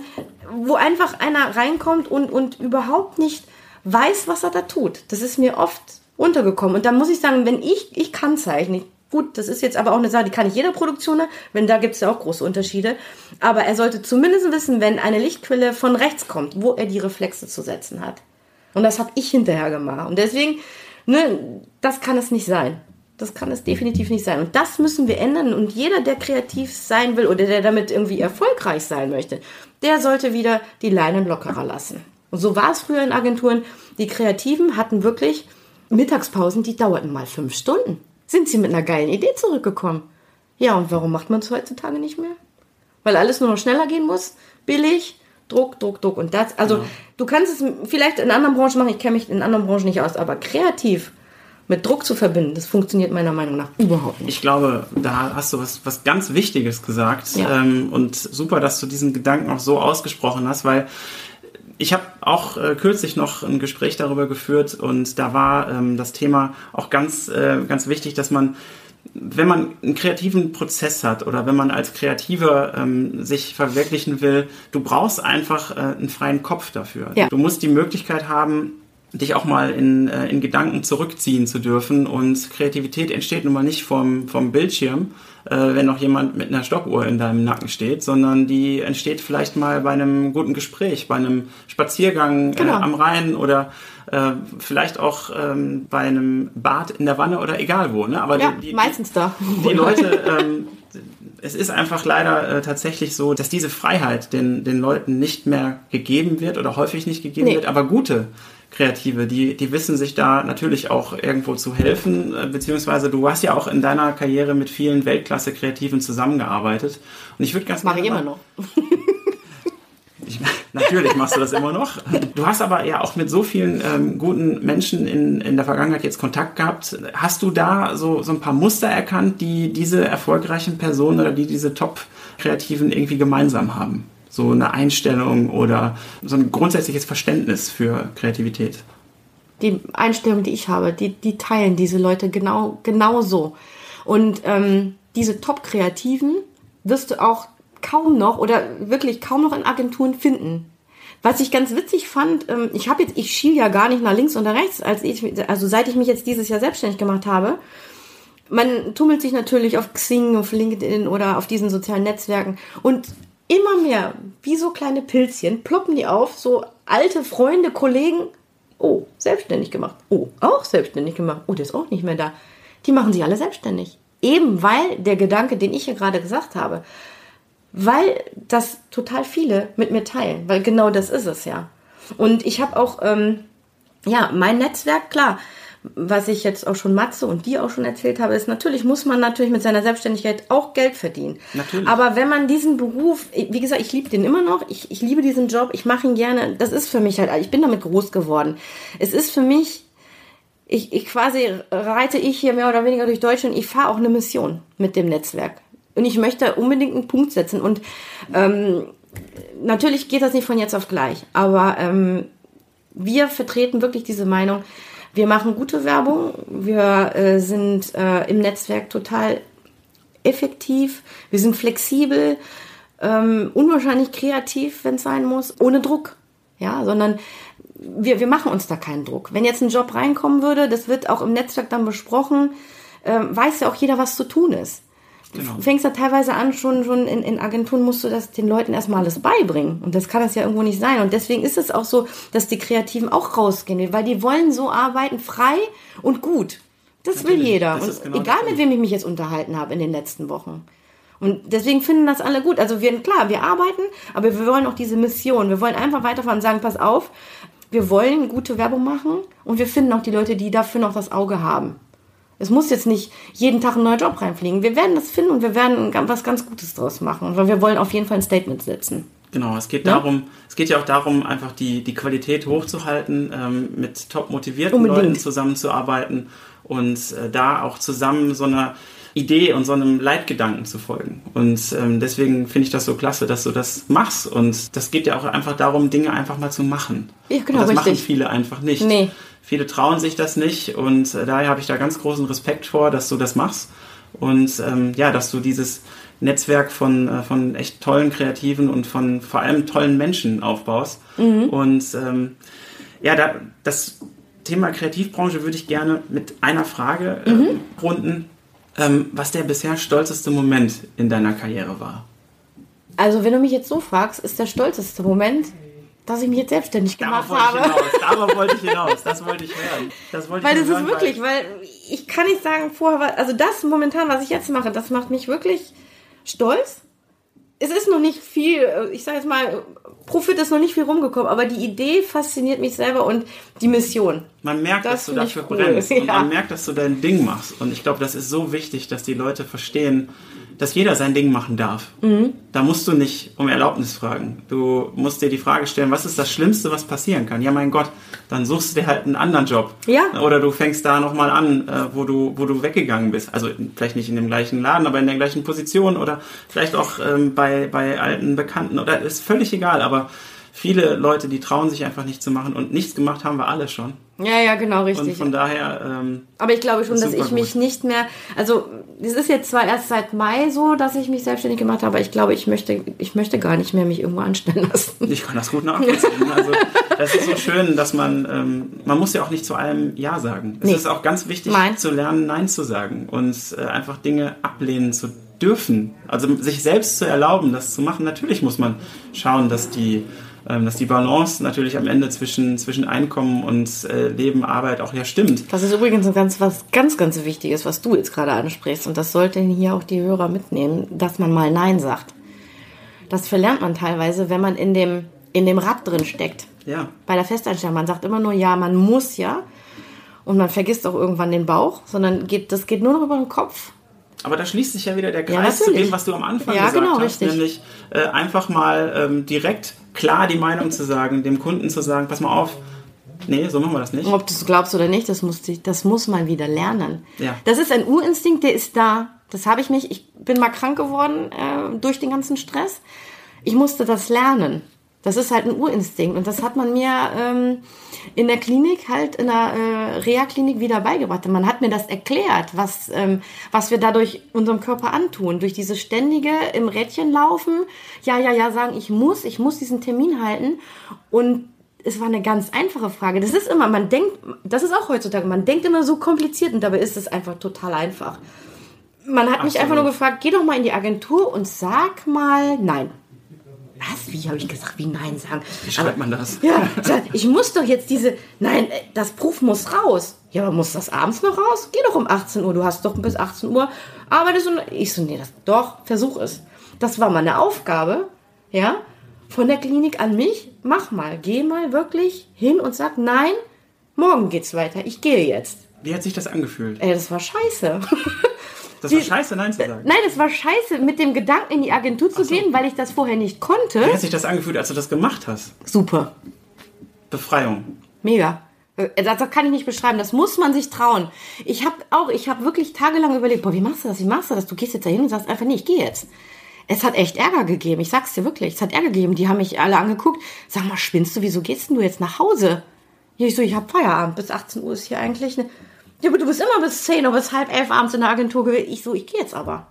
[SPEAKER 2] wo einfach einer reinkommt und, und überhaupt nicht weiß, was er da tut. Das ist mir oft untergekommen. Und da muss ich sagen, wenn ich, ich kann zeichnen, Gut, das ist jetzt aber auch eine Sache, die kann nicht jeder Produktion, wenn da gibt es ja auch große Unterschiede. Aber er sollte zumindest wissen, wenn eine Lichtquelle von rechts kommt, wo er die Reflexe zu setzen hat. Und das habe ich hinterher gemacht. Und deswegen, ne, das kann es nicht sein. Das kann es definitiv nicht sein. Und das müssen wir ändern. Und jeder, der kreativ sein will oder der damit irgendwie erfolgreich sein möchte, der sollte wieder die Leinen lockerer lassen. Und so war es früher in Agenturen. Die Kreativen hatten wirklich Mittagspausen, die dauerten mal fünf Stunden. Sind sie mit einer geilen Idee zurückgekommen? Ja, und warum macht man es heutzutage nicht mehr? Weil alles nur noch schneller gehen muss, billig, Druck, Druck, Druck. Und das, also, genau. du kannst es vielleicht in anderen Branchen machen, ich kenne mich in anderen Branchen nicht aus, aber kreativ mit Druck zu verbinden, das funktioniert meiner Meinung nach überhaupt nicht.
[SPEAKER 1] Ich glaube, da hast du was, was ganz Wichtiges gesagt. Ja. Ähm, und super, dass du diesen Gedanken auch so ausgesprochen hast, weil ich habe auch äh, kürzlich noch ein Gespräch darüber geführt und da war ähm, das Thema auch ganz, äh, ganz wichtig, dass man wenn man einen kreativen Prozess hat oder wenn man als Kreativer ähm, sich verwirklichen will, du brauchst einfach äh, einen freien Kopf dafür. Ja. Du musst die Möglichkeit haben, dich auch mal in, äh, in Gedanken zurückziehen zu dürfen. Und Kreativität entsteht nun mal nicht vom, vom Bildschirm, äh, wenn noch jemand mit einer Stoppuhr in deinem Nacken steht, sondern die entsteht vielleicht mal bei einem guten Gespräch, bei einem Spaziergang äh, genau. äh, am Rhein oder äh, vielleicht auch ähm, bei einem Bad in der Wanne oder egal wo. Ne?
[SPEAKER 2] Aber ja, die, die, meistens da.
[SPEAKER 1] Die Leute, (laughs) ähm, es ist einfach leider äh, tatsächlich so, dass diese Freiheit den, den Leuten nicht mehr gegeben wird oder häufig nicht gegeben nee. wird, aber gute Kreative, die, die wissen sich da natürlich auch irgendwo zu helfen, äh, beziehungsweise du hast ja auch in deiner Karriere mit vielen Weltklasse-Kreativen zusammengearbeitet. Und ich würde ganz
[SPEAKER 2] Mache ich immer noch. (laughs)
[SPEAKER 1] Ich, natürlich machst du das immer noch. Du hast aber ja auch mit so vielen ähm, guten Menschen in, in der Vergangenheit jetzt Kontakt gehabt. Hast du da so, so ein paar Muster erkannt, die diese erfolgreichen Personen oder die diese Top-Kreativen irgendwie gemeinsam haben? so eine Einstellung oder so ein grundsätzliches Verständnis für Kreativität?
[SPEAKER 2] Die Einstellung, die ich habe, die, die teilen diese Leute genau genauso. Und ähm, diese Top-Kreativen wirst du auch kaum noch oder wirklich kaum noch in Agenturen finden. Was ich ganz witzig fand, ähm, ich habe jetzt, ich schiel ja gar nicht nach links oder rechts, als ich, also seit ich mich jetzt dieses Jahr selbstständig gemacht habe. Man tummelt sich natürlich auf Xing, auf LinkedIn oder auf diesen sozialen Netzwerken und immer mehr, wie so kleine Pilzchen, ploppen die auf, so alte Freunde, Kollegen. Oh, selbstständig gemacht. Oh, auch selbstständig gemacht. Oh, der ist auch nicht mehr da. Die machen sich alle selbstständig. Eben weil der Gedanke, den ich hier gerade gesagt habe, weil das total viele mit mir teilen, weil genau das ist es ja. Und ich habe auch, ähm, ja, mein Netzwerk, klar, was ich jetzt auch schon Matze und dir auch schon erzählt habe, ist natürlich muss man natürlich mit seiner Selbstständigkeit auch Geld verdienen. Natürlich. Aber wenn man diesen Beruf, wie gesagt, ich liebe den immer noch, ich, ich liebe diesen Job, ich mache ihn gerne, das ist für mich halt, ich bin damit groß geworden. Es ist für mich, ich, ich quasi reite ich hier mehr oder weniger durch Deutschland, ich fahre auch eine Mission mit dem Netzwerk. Und ich möchte unbedingt einen Punkt setzen. Und ähm, natürlich geht das nicht von jetzt auf gleich, aber ähm, wir vertreten wirklich diese Meinung, wir machen gute Werbung, wir äh, sind äh, im Netzwerk total effektiv, wir sind flexibel, ähm, unwahrscheinlich kreativ, wenn es sein muss, ohne Druck. Ja, sondern wir, wir machen uns da keinen Druck. Wenn jetzt ein Job reinkommen würde, das wird auch im Netzwerk dann besprochen, äh, weiß ja auch jeder, was zu tun ist. Genau. Du fängst da teilweise an, schon, schon in, in Agenturen musst du das den Leuten erstmal alles beibringen. Und das kann das ja irgendwo nicht sein. Und deswegen ist es auch so, dass die Kreativen auch rausgehen, weil die wollen so arbeiten, frei und gut. Das Natürlich. will jeder. Das und genau egal mit wem ich mich jetzt unterhalten habe in den letzten Wochen. Und deswegen finden das alle gut. Also wir, klar, wir arbeiten, aber wir wollen auch diese Mission. Wir wollen einfach weiterfahren und sagen, pass auf, wir wollen gute Werbung machen und wir finden auch die Leute, die dafür noch das Auge haben. Es muss jetzt nicht jeden Tag ein neuer Job reinfliegen. Wir werden das finden und wir werden was ganz Gutes draus machen, weil wir wollen auf jeden Fall ein Statement setzen.
[SPEAKER 1] Genau, es geht
[SPEAKER 2] Ja?
[SPEAKER 1] darum, es geht ja auch darum, einfach die, die Qualität hochzuhalten, ähm, mit top motivierten
[SPEAKER 2] Unbedingt.
[SPEAKER 1] Leuten zusammenzuarbeiten und äh, da auch zusammen so einer Idee und so einem Leitgedanken zu folgen. Und ähm, deswegen finde ich das so klasse, dass du das machst. Und das geht ja auch einfach darum, Dinge einfach mal zu machen.
[SPEAKER 2] Ja, genau,
[SPEAKER 1] und das machen
[SPEAKER 2] richtig.
[SPEAKER 1] viele einfach nicht.
[SPEAKER 2] Nee.
[SPEAKER 1] Viele trauen sich das nicht und äh, daher habe ich da ganz großen Respekt vor, dass du das machst und ähm, ja, dass du dieses Netzwerk von, äh, von echt tollen Kreativen und von vor allem tollen Menschen aufbaust. Und ähm, ja, da, das Thema Kreativbranche würde ich gerne mit einer Frage äh, runden, ähm, was der bisher stolzeste Moment in deiner Karriere war.
[SPEAKER 2] Also, wenn du mich jetzt so fragst, ist der stolzeste Moment, dass ich mich jetzt selbstständig gemacht
[SPEAKER 1] Darauf
[SPEAKER 2] habe.
[SPEAKER 1] darauf wollte ich hinaus, das wollte ich hören. Das wollte
[SPEAKER 2] Weil
[SPEAKER 1] ich
[SPEAKER 2] das
[SPEAKER 1] nur
[SPEAKER 2] ist
[SPEAKER 1] hören,
[SPEAKER 2] wirklich, weil ich kann nicht sagen, vorher war, also das momentan, was ich jetzt mache, das macht mich wirklich stolz. Es ist noch nicht viel, ich sage jetzt mal, Profit ist noch nicht viel rumgekommen, aber die Idee fasziniert mich selber und die Mission.
[SPEAKER 1] Man merkt,
[SPEAKER 2] Das
[SPEAKER 1] dass du dafür
[SPEAKER 2] cool,
[SPEAKER 1] brennst und (laughs)
[SPEAKER 2] ja.
[SPEAKER 1] man merkt, dass du dein Ding machst. Und ich glaube, das ist so wichtig, dass die Leute verstehen, dass jeder sein Ding machen darf.
[SPEAKER 2] Mhm.
[SPEAKER 1] Da musst du nicht um Erlaubnis fragen. Du musst dir die Frage stellen, was ist das Schlimmste, was passieren kann? Ja, mein Gott, dann suchst du dir halt einen anderen Job.
[SPEAKER 2] Ja.
[SPEAKER 1] Oder du fängst da nochmal an, äh, wo du, wo du weggegangen bist. Also vielleicht nicht in dem gleichen Laden, aber in der gleichen Position oder vielleicht auch ähm, bei, bei alten Bekannten oder ist völlig egal, aber viele Leute, die trauen sich einfach nicht zu machen und nichts gemacht haben wir alle schon.
[SPEAKER 2] Ja, ja, genau,
[SPEAKER 1] Und
[SPEAKER 2] richtig.
[SPEAKER 1] von daher, ähm,
[SPEAKER 2] Aber ich glaube schon,
[SPEAKER 1] Das
[SPEAKER 2] dass ich
[SPEAKER 1] super
[SPEAKER 2] mich
[SPEAKER 1] gut.
[SPEAKER 2] nicht mehr, also es ist jetzt zwar erst seit Mai so, dass ich mich selbstständig gemacht habe, aber ich glaube, ich möchte, ich möchte gar nicht mehr mich irgendwo anstellen lassen. (laughs)
[SPEAKER 1] ich kann das gut (laughs) nachvollziehen. Also das ist so schön, dass man, ähm, man muss ja auch nicht zu allem Ja sagen. Es
[SPEAKER 2] Nee.
[SPEAKER 1] ist auch ganz wichtig
[SPEAKER 2] Nein.
[SPEAKER 1] zu lernen, Nein zu sagen und äh, einfach Dinge ablehnen zu dürfen. Also sich selbst zu erlauben, das zu machen. Natürlich muss man schauen, dass die dass die Balance natürlich am Ende zwischen, zwischen Einkommen und äh, Leben, Arbeit auch ja stimmt.
[SPEAKER 2] Das ist übrigens ein ganz, was ganz, ganz Wichtiges, was du jetzt gerade ansprichst. Und das sollten hier auch die Hörer mitnehmen, dass man mal Nein sagt. Das verlernt man teilweise, wenn man in dem, in dem Rad drin steckt.
[SPEAKER 1] Ja.
[SPEAKER 2] Bei der Festanstellung. Man sagt immer nur ja, man muss ja. Und man vergisst auch irgendwann den Bauch, sondern geht, das geht nur noch über den Kopf.
[SPEAKER 1] Aber da schließt sich ja wieder der
[SPEAKER 2] Ja,
[SPEAKER 1] Kreis zu
[SPEAKER 2] natürlich.
[SPEAKER 1] dem, was du am Anfang
[SPEAKER 2] Ja,
[SPEAKER 1] gesagt
[SPEAKER 2] genau,
[SPEAKER 1] hast,
[SPEAKER 2] richtig.
[SPEAKER 1] nämlich äh, einfach mal ähm, direkt klar die Meinung zu sagen, dem Kunden zu sagen, pass mal auf, nee, so machen wir das nicht.
[SPEAKER 2] Ob du es glaubst oder nicht, das muss, ich- das muss man wieder lernen.
[SPEAKER 1] Ja.
[SPEAKER 2] Das ist ein Urinstinkt, der ist da. Das habe ich mich, ich bin mal krank geworden äh, durch den ganzen Stress. Ich musste das lernen. Das ist halt ein Urinstinkt. Und das hat man mir ähm, in der Klinik, halt in der äh, Reha-Klinik wieder beigebracht. Und Man hat mir das erklärt, was, ähm, was wir dadurch unserem Körper antun. Durch dieses ständige im Rädchen laufen, ja, ja, ja, sagen, ich muss, ich muss diesen Termin halten. Und es war eine ganz einfache Frage. Das ist immer, man denkt, das ist auch heutzutage, man denkt immer so kompliziert und dabei ist es einfach total einfach. Man hat mich
[SPEAKER 1] Absolut.
[SPEAKER 2] einfach nur gefragt, geh doch mal in die Agentur und sag mal nein. Was? Wie habe ich gesagt, wie nein sagen?
[SPEAKER 1] Wie schreibt man das?
[SPEAKER 2] Ja, ich muss doch jetzt diese, nein, äh, das Proof muss raus. Ja, aber muss das abends noch raus? Geh doch um 18 Uhr, du hast doch bis 18 Uhr arbeitest und ich so, nee, das, doch, versuch es. Das war meine Aufgabe, ja, von der Klinik an mich, mach mal, geh mal wirklich hin und sag, nein, morgen geht's weiter, ich gehe jetzt.
[SPEAKER 1] Wie hat sich das angefühlt?
[SPEAKER 2] Ey, das war scheiße. (laughs)
[SPEAKER 1] Das war
[SPEAKER 2] die-
[SPEAKER 1] scheiße, Nein zu sagen.
[SPEAKER 2] Nein, das war scheiße, mit dem Gedanken in die Agentur zu gehen, weil ich das vorher nicht konnte.
[SPEAKER 1] Wie hat sich das angefühlt, als du das gemacht hast?
[SPEAKER 2] Super.
[SPEAKER 1] Befreiung.
[SPEAKER 2] Mega. Äh, Das das kann ich nicht beschreiben. Das muss man sich trauen. Ich habe auch, ich habe wirklich tagelang überlegt, boah, wie machst du das? Wie machst du das? Du gehst jetzt dahin und sagst einfach, nee, ich gehe jetzt. Es hat echt Ärger gegeben. Ich sag's dir wirklich. Es hat Ärger gegeben. Die haben mich alle angeguckt. Sag mal, spinnst du? Wieso gehst denn du jetzt nach Hause? Ich so, ich habe Feierabend. Bis 18 Uhr ist hier eigentlich eine. Ja, aber du bist immer bis 10 oder bis halb elf abends in der Agentur gewesen. Ich so, ich gehe jetzt aber.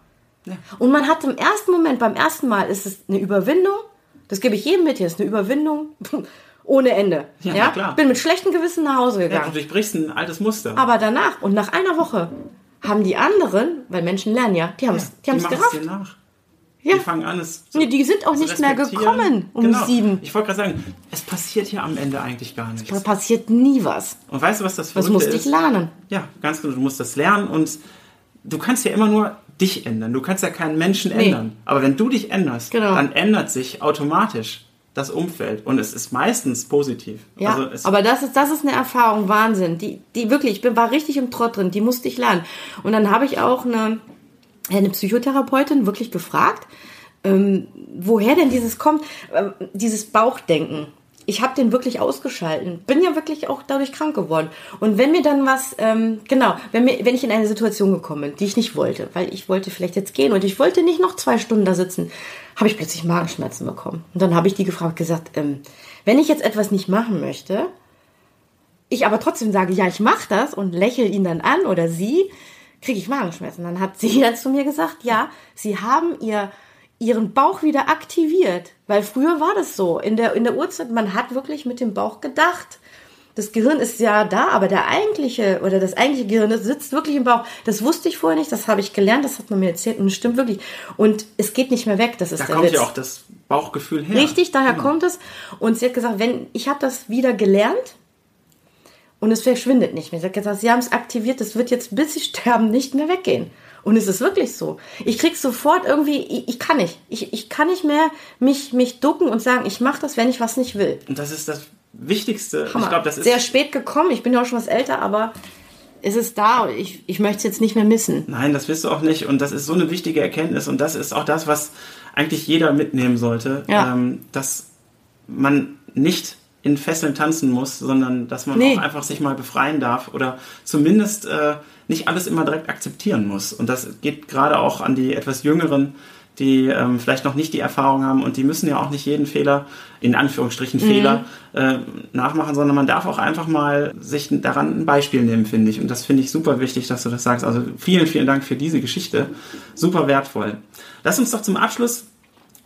[SPEAKER 2] Und man hat im ersten Moment, beim ersten Mal ist es eine Überwindung. Das gebe ich jedem mit. Hier ist eine Überwindung (laughs) ohne Ende.
[SPEAKER 1] Ja,
[SPEAKER 2] Ja,
[SPEAKER 1] klar.
[SPEAKER 2] Bin mit schlechtem Gewissen nach Hause
[SPEAKER 1] Ja,
[SPEAKER 2] gegangen.
[SPEAKER 1] du durchbrichst ein altes Muster.
[SPEAKER 2] Aber danach und nach einer Woche haben die anderen, weil Menschen lernen ja, die haben es die gerafft.
[SPEAKER 1] dir nach.
[SPEAKER 2] Ja.
[SPEAKER 1] Die fangen an, es zu
[SPEAKER 2] Nee, die sind auch nicht mehr gekommen um
[SPEAKER 1] genau.
[SPEAKER 2] sieben.
[SPEAKER 1] Ich wollte gerade sagen, es passiert hier am Ende eigentlich gar nichts.
[SPEAKER 2] Da passiert nie was.
[SPEAKER 1] Und weißt du, was das
[SPEAKER 2] Das
[SPEAKER 1] Verrückte ist?
[SPEAKER 2] ich lernen.
[SPEAKER 1] Ja, ganz genau. Du musst das lernen und du kannst ja immer nur dich ändern. Du kannst ja keinen Menschen
[SPEAKER 2] Nee.
[SPEAKER 1] ändern. Aber wenn du dich änderst,
[SPEAKER 2] Genau.
[SPEAKER 1] dann ändert sich automatisch das Umfeld. Und es ist meistens positiv.
[SPEAKER 2] Ja,
[SPEAKER 1] also es,
[SPEAKER 2] aber das ist, das ist eine Erfahrung, Wahnsinn. Die, die wirklich, ich bin, war richtig im Trott drin, die musste ich lernen. Und dann habe ich auch eine, eine Psychotherapeutin wirklich gefragt, ähm, woher denn dieses kommt, ähm, dieses Bauchdenken. Ich habe den wirklich ausgeschalten. Bin ja wirklich auch dadurch krank geworden. Und wenn mir dann was, ähm, genau, wenn, mir, wenn ich in eine Situation gekommen bin, die ich nicht wollte, weil ich wollte vielleicht jetzt gehen und ich wollte nicht noch zwei Stunden da sitzen, habe ich plötzlich Magenschmerzen bekommen. Und dann habe ich die gefragt, gesagt, ähm, wenn ich jetzt etwas nicht machen möchte, ich aber trotzdem sage, ja, ich mache das und lächle ihn dann an oder sie, kriege ich Magenschmerzen. Dann hat sie (laughs) dann zu mir gesagt, ja, sie haben ihr ihren Bauch wieder aktiviert. Weil früher war das so. In der, in der Uhrzeit, man hat wirklich mit dem Bauch gedacht. Das Gehirn ist ja da, aber der eigentliche oder das eigentliche Gehirn das sitzt wirklich im Bauch. Das wusste ich vorher nicht, das habe ich gelernt, das hat man mir erzählt und es stimmt wirklich. Und es geht nicht mehr weg. Das ist
[SPEAKER 1] da
[SPEAKER 2] der
[SPEAKER 1] kommt
[SPEAKER 2] Witz.
[SPEAKER 1] ja auch das Bauchgefühl her.
[SPEAKER 2] Richtig, daher
[SPEAKER 1] Genau.
[SPEAKER 2] kommt es. Und sie hat gesagt, wenn ich habe das wieder gelernt und es verschwindet nicht mehr. Sie gesagt, sie haben es aktiviert, das wird jetzt bis sie sterben nicht mehr weggehen. Und es ist wirklich so. Ich krieg sofort irgendwie, ich, ich kann nicht. Ich, ich kann nicht mehr mich, mich ducken und sagen, ich mache das, wenn ich was nicht will.
[SPEAKER 1] Und das ist das Wichtigste.
[SPEAKER 2] Hammer.
[SPEAKER 1] Ich glaube, das ist
[SPEAKER 2] Sehr spät gekommen. Ich bin ja auch schon was älter, aber es ist da ich, ich möchte es jetzt nicht mehr missen.
[SPEAKER 1] Nein, das wirst du auch nicht. Und das ist so eine wichtige Erkenntnis. Und das ist auch das, was eigentlich jeder mitnehmen sollte.
[SPEAKER 2] Ja.
[SPEAKER 1] Ähm, dass man nicht in Fesseln tanzen muss, sondern dass man
[SPEAKER 2] Nee.
[SPEAKER 1] auch einfach sich mal befreien darf oder zumindest äh, nicht alles immer direkt akzeptieren muss. Und das geht gerade auch an die etwas Jüngeren, die ähm, vielleicht noch nicht die Erfahrung haben und die müssen ja auch nicht jeden Fehler, in Anführungsstrichen Fehler, äh, nachmachen, sondern man darf auch einfach mal sich daran ein Beispiel nehmen, finde ich. Und das finde ich super wichtig, dass du das sagst. Also vielen, vielen Dank für diese Geschichte. Super wertvoll. Lass uns doch zum Abschluss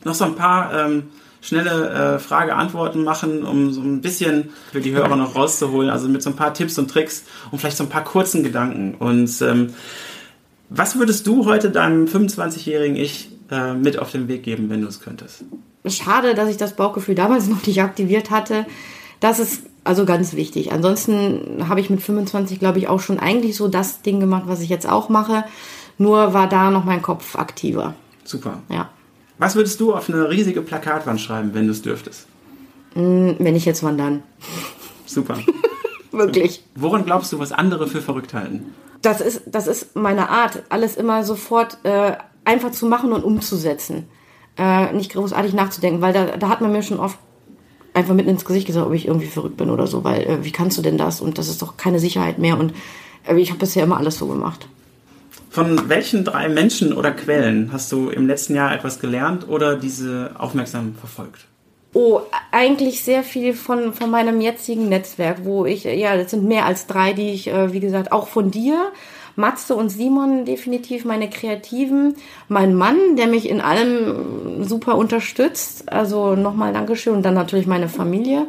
[SPEAKER 1] noch so ein paar ähm, schnelle äh, Frage-Antworten machen, um so ein bisschen für die Hörer noch rauszuholen. Also mit so ein paar Tipps und Tricks und vielleicht so ein paar kurzen Gedanken. Und ähm, was würdest du heute deinem 25-jährigen Ich äh, mit auf den Weg geben, wenn du es könntest?
[SPEAKER 2] Schade, dass ich das Bauchgefühl damals (laughs) noch nicht aktiviert hatte. Das ist also ganz wichtig. Ansonsten habe ich mit 25, glaube ich, auch schon eigentlich so das Ding gemacht, was ich jetzt auch mache. Nur war da noch mein Kopf aktiver.
[SPEAKER 1] Super.
[SPEAKER 2] Ja.
[SPEAKER 1] Was würdest du auf eine riesige Plakatwand schreiben, wenn du es dürftest?
[SPEAKER 2] Wenn ich jetzt wandern.
[SPEAKER 1] Super. (laughs)
[SPEAKER 2] Wirklich.
[SPEAKER 1] Woran glaubst du, was andere für verrückt halten?
[SPEAKER 2] Das ist, das ist meine Art, alles immer sofort äh, einfach zu machen und umzusetzen. Äh, nicht großartig nachzudenken, weil da, da hat man mir schon oft einfach mitten ins Gesicht gesagt, ob ich irgendwie verrückt bin oder so, weil äh, wie kannst du denn das? Und das ist doch keine Sicherheit mehr. Und äh, ich habe bisher immer alles so gemacht.
[SPEAKER 1] Von welchen drei Menschen oder Quellen hast du im letzten Jahr etwas gelernt oder diese aufmerksam verfolgt?
[SPEAKER 2] Oh, eigentlich sehr viel von, von meinem jetzigen Netzwerk, wo ich, ja, das sind mehr als drei, die ich, äh, wie gesagt, auch von dir, Matze und Simon definitiv meine Kreativen, mein Mann, der mich in allem super unterstützt, also nochmal Dankeschön und dann natürlich meine Familie.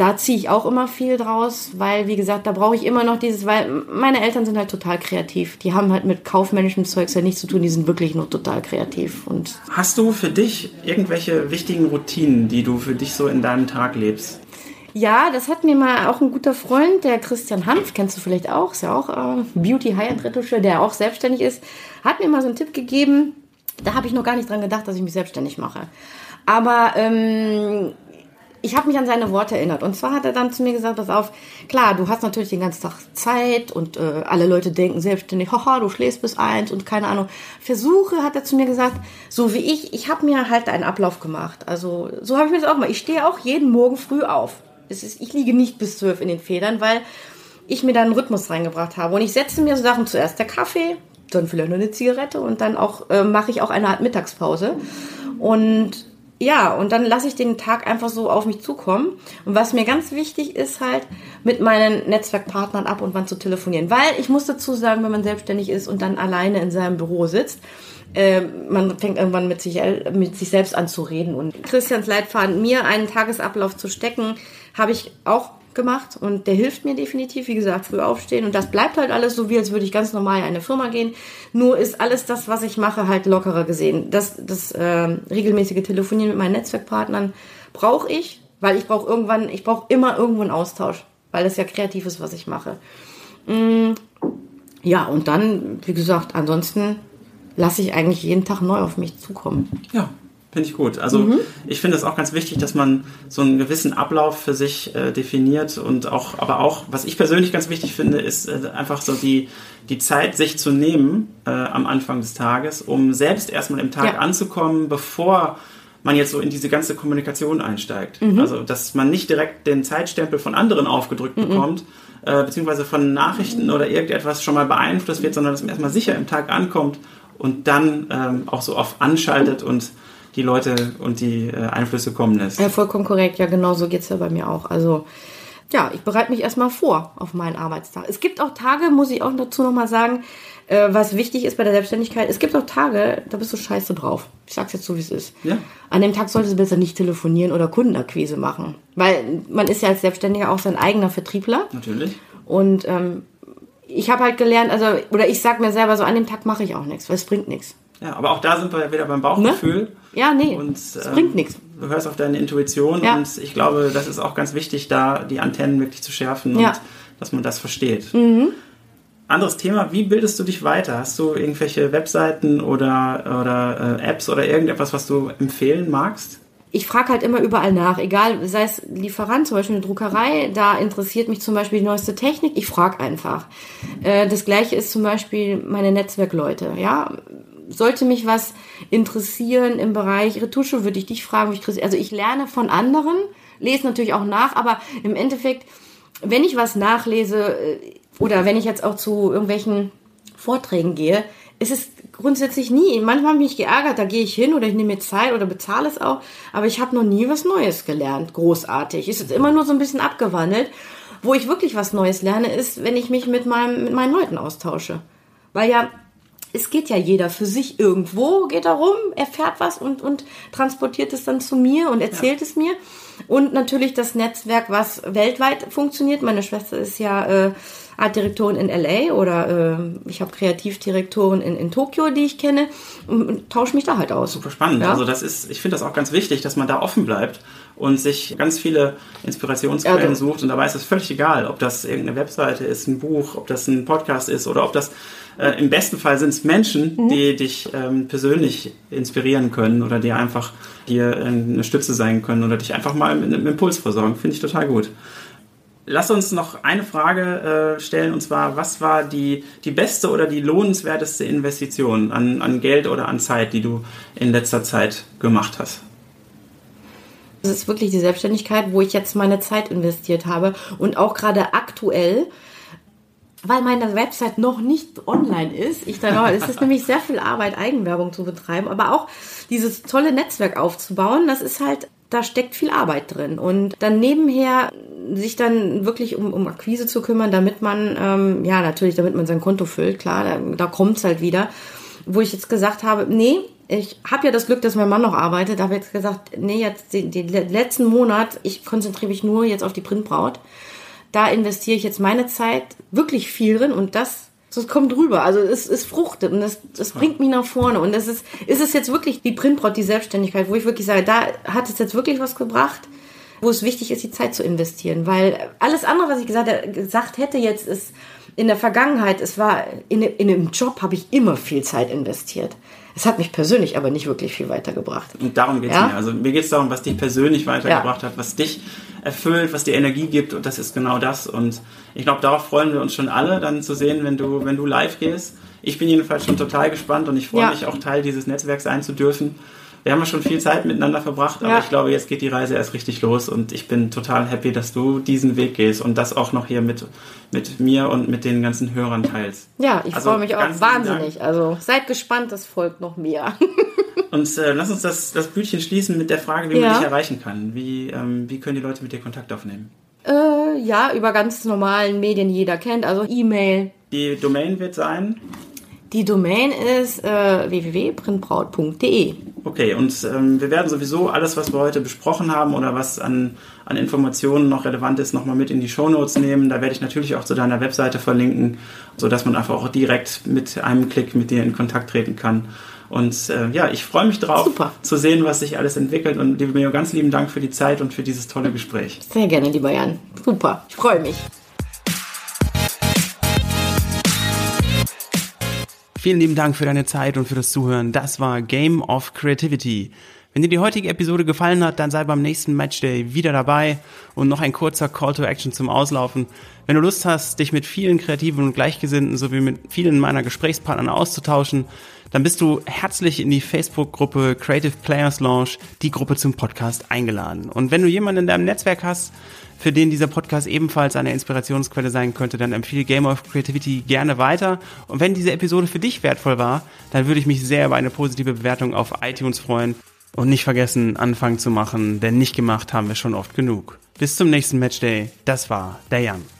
[SPEAKER 2] Da ziehe ich auch immer viel draus, weil, wie gesagt, da brauche ich immer noch dieses, weil meine Eltern sind halt total kreativ. Die haben halt mit kaufmännischem Zeugs ja nichts zu tun, die sind wirklich nur total kreativ und
[SPEAKER 1] Hast du für dich irgendwelche wichtigen Routinen, die du für dich so in deinem Tag lebst?
[SPEAKER 2] Ja, das hat mir mal auch ein guter Freund, der Christian Hanf, kennst du vielleicht auch, ist ja auch äh, Beauty High-End Retoucheur, der auch selbstständig ist, hat mir mal so einen Tipp gegeben. Da habe ich noch gar nicht dran gedacht, dass ich mich selbstständig mache. Aber ähm, ich habe mich an seine Worte erinnert. Und zwar hat er dann zu mir gesagt, pass auf, klar, du hast natürlich den ganzen Tag Zeit und äh, alle Leute denken selbstständig, haha, du schläfst bis eins und keine Ahnung. Versuche, hat er zu mir gesagt, so wie ich, ich habe mir halt einen Ablauf gemacht. Also so habe ich mir das auch mal. Ich stehe auch jeden Morgen früh auf. Es ist, ich liege nicht bis zwölf in den Federn, weil ich mir da einen Rhythmus reingebracht habe. Und ich setze mir so Sachen zuerst der Kaffee, dann vielleicht noch eine Zigarette und dann auch äh, mache ich auch eine Art Mittagspause. Und ja, und dann lasse ich den Tag einfach so auf mich zukommen. Und was mir ganz wichtig ist halt, mit meinen Netzwerkpartnern ab und wann zu telefonieren. Weil ich muss dazu sagen, wenn man selbstständig ist und dann alleine in seinem Büro sitzt, äh, man fängt irgendwann mit sich, mit sich selbst an zu reden. Und Christians Leitfaden, mir einen Tagesablauf zu stecken, habe ich auch gemacht und der hilft mir definitiv, wie gesagt, früh aufstehen und das bleibt halt alles so, wie als würde ich ganz normal in eine Firma gehen. Nur ist alles das, was ich mache, halt lockerer gesehen. Das, das äh, regelmäßige Telefonieren mit meinen Netzwerkpartnern brauche ich, weil ich brauche irgendwann, ich brauche immer irgendwo einen Austausch, weil das ja kreativ ist, was ich mache. Mm, ja, und dann, wie gesagt, ansonsten lasse ich eigentlich jeden Tag neu auf mich zukommen.
[SPEAKER 1] Ja, Finde ich gut. Also mhm. ich finde es auch ganz wichtig, dass man so einen gewissen Ablauf für sich äh, definiert und auch, aber auch, was ich persönlich ganz wichtig finde, ist äh, einfach so die, die Zeit, sich zu nehmen äh, am Anfang des Tages, um selbst erstmal im Tag ja. anzukommen, bevor man jetzt so in diese ganze Kommunikation einsteigt. Mhm. Also dass man nicht direkt den Zeitstempel von anderen aufgedrückt mhm. bekommt, äh, beziehungsweise von Nachrichten oder irgendetwas schon mal beeinflusst wird, sondern dass man erstmal sicher im Tag ankommt und dann ähm, auch so oft anschaltet und die Leute und die äh, Einflüsse kommen lässt.
[SPEAKER 2] Ja, vollkommen korrekt. Ja, genau so geht es ja bei mir auch. Also ja, ich bereite mich erstmal vor auf meinen Arbeitstag. Es gibt auch Tage, muss ich auch dazu nochmal sagen, äh, was wichtig ist bei der Selbstständigkeit. Es gibt auch Tage, da bist du scheiße drauf. Ich sag's jetzt so, wie es ist. Ja. An dem Tag solltest du besser nicht telefonieren oder Kundenakquise machen. Weil man ist ja als Selbstständiger auch sein eigener Vertriebler.
[SPEAKER 1] Natürlich.
[SPEAKER 2] Und ähm, ich habe halt gelernt, also, oder ich sag mir selber so, an dem Tag mache ich auch nichts, weil es bringt nichts.
[SPEAKER 1] Ja, aber auch da sind wir wieder beim Bauchgefühl. Ne?
[SPEAKER 2] Ja, nee. Und, es ähm, bringt nichts.
[SPEAKER 1] Du hörst auf deine Intuition ja. und ich glaube, das ist auch ganz wichtig, da die Antennen wirklich zu schärfen ja. und dass man das versteht. Mhm. Anderes Thema, wie bildest du dich weiter? Hast du irgendwelche Webseiten oder, oder äh, Apps oder irgendetwas, was du empfehlen magst?
[SPEAKER 2] ich frage halt immer überall nach, egal, sei es Lieferant, zum Beispiel eine Druckerei, da interessiert mich zum Beispiel die neueste Technik, ich frage einfach. Äh, das gleiche ist zum Beispiel meine Netzwerkleute, ja. Sollte mich was interessieren im Bereich Retusche, würde ich dich fragen. Ich, also ich lerne von anderen, lese natürlich auch nach, aber im Endeffekt, wenn ich was nachlese äh, oder wenn ich jetzt auch zu irgendwelchen Vorträgen gehe, ist es grundsätzlich nie. Manchmal bin ich geärgert, da gehe ich hin oder ich nehme mir Zeit oder bezahle es auch, aber ich habe noch nie was Neues gelernt, großartig. Ist immer nur so ein bisschen abgewandelt. Wo ich wirklich was Neues lerne, ist, wenn ich mich mit, meinem, mit meinen Leuten austausche. Weil ja, es geht ja jeder für sich irgendwo, geht da rum, erfährt was und, und transportiert es dann zu mir und erzählt ja. es mir. Und natürlich das Netzwerk, was weltweit funktioniert. Meine Schwester ist ja äh, Artdirektorin in LA oder äh, ich habe Kreativdirektoren in, in Tokio, die ich kenne und, und tausche mich da halt aus.
[SPEAKER 1] Super spannend. Ja? Also das ist, ich finde das auch ganz wichtig, dass man da offen bleibt und sich ganz viele Inspirationsquellen also. sucht und dabei ist es völlig egal, ob das irgendeine Webseite ist, ein Buch, ob das ein Podcast ist oder ob das äh, im besten Fall sind es Menschen, mhm. die dich ähm, persönlich inspirieren können oder die einfach dir äh, eine Stütze sein können oder dich einfach mal mit einem Impuls versorgen. Finde ich total gut. Lass uns noch eine Frage äh, stellen und zwar, was war die, die beste oder die lohnenswerteste Investition an, an Geld oder an Zeit, die du in letzter Zeit gemacht hast?
[SPEAKER 2] Das ist wirklich die Selbstständigkeit, wo ich jetzt meine Zeit investiert habe und auch gerade aktuell, weil meine Website noch nicht online ist. Ich da es ist nämlich sehr viel Arbeit, Eigenwerbung zu betreiben, aber auch dieses tolle Netzwerk aufzubauen, das ist halt da steckt viel Arbeit drin. Und dann nebenher sich dann wirklich um, um Akquise zu kümmern, damit man, ähm, ja, natürlich, damit man sein Konto füllt, klar, da, da kommt's halt wieder. Wo ich jetzt gesagt habe, nee, ich habe ja das Glück, dass mein Mann noch arbeitet, da habe ich jetzt gesagt, nee, jetzt den, den letzten Monat, ich konzentriere mich nur jetzt auf die Printbraut. Da investiere ich jetzt meine Zeit wirklich viel drin und das das kommt rüber. Also es, es fruchtet und das, das bringt mich nach vorne. Und das ist, ist es jetzt wirklich die Printbrot, die Selbstständigkeit, wo ich wirklich sage, da hat es jetzt wirklich was gebracht, wo es wichtig ist, die Zeit zu investieren. Weil alles andere, was ich gesagt, gesagt hätte jetzt, ist in der Vergangenheit, es war in, in einem Job habe ich immer viel Zeit investiert. Es hat mich persönlich aber nicht wirklich viel weitergebracht.
[SPEAKER 1] Und darum geht es ja? mir. Also mir geht es darum, was dich persönlich weitergebracht ja. hat, was dich erfüllt, was dir Energie gibt und das ist genau das. Und ich glaube, darauf freuen wir uns schon alle, dann zu sehen, wenn du, wenn du live gehst. Ich bin jedenfalls schon total gespannt und ich freue ja. mich auch Teil dieses Netzwerks sein zu dürfen wir haben ja schon viel Zeit miteinander verbracht, aber ja. ich glaube, jetzt geht die Reise erst richtig los und ich bin total happy, dass du diesen Weg gehst und das auch noch hier mit, mit mir und mit den ganzen Hörern teilst.
[SPEAKER 2] Ja, ich also, freue mich auch wahnsinnig. Also seid gespannt, das folgt noch mehr. (laughs)
[SPEAKER 1] und äh, lass uns das, das Bütchen schließen mit der Frage, wie ja. man dich erreichen kann. Wie, ähm, wie können die Leute mit dir Kontakt aufnehmen?
[SPEAKER 2] Äh, ja, über ganz normalen Medien, die jeder kennt, also E-Mail.
[SPEAKER 1] Die Domain wird sein?
[SPEAKER 2] Die Domain ist äh, www.printbraut.de.
[SPEAKER 1] Okay, und ähm, wir werden sowieso alles, was wir heute besprochen haben oder was an, an Informationen noch relevant ist, nochmal mit in die Shownotes nehmen. Da werde ich natürlich auch zu deiner Webseite verlinken, sodass man einfach auch direkt mit einem Klick mit dir in Kontakt treten kann. Und äh, ja, ich freue mich drauf, Super. zu sehen, was sich alles entwickelt. Und liebe Mio, ganz lieben Dank für die Zeit und für dieses tolle Gespräch.
[SPEAKER 2] Sehr gerne, lieber Jan. Super, ich freue mich.
[SPEAKER 1] Vielen lieben Dank für deine Zeit und für das Zuhören. Das war Game of Creativity. Wenn dir die heutige Episode gefallen hat, dann sei beim nächsten Matchday wieder dabei und noch ein kurzer Call to Action zum Auslaufen. Wenn du Lust hast, dich mit vielen Kreativen und Gleichgesinnten sowie mit vielen meiner Gesprächspartnern auszutauschen, dann bist du herzlich in die Facebook-Gruppe Creative Players Launch, die Gruppe zum Podcast, eingeladen. Und wenn du jemanden in deinem Netzwerk hast, für den dieser Podcast ebenfalls eine Inspirationsquelle sein könnte, dann empfehle Game of Creativity gerne weiter. Und wenn diese Episode für dich wertvoll war, dann würde ich mich sehr über eine positive Bewertung auf iTunes freuen. Und nicht vergessen, Anfang zu machen, denn nicht gemacht haben wir schon oft genug. Bis zum nächsten Matchday. Das war der Jan.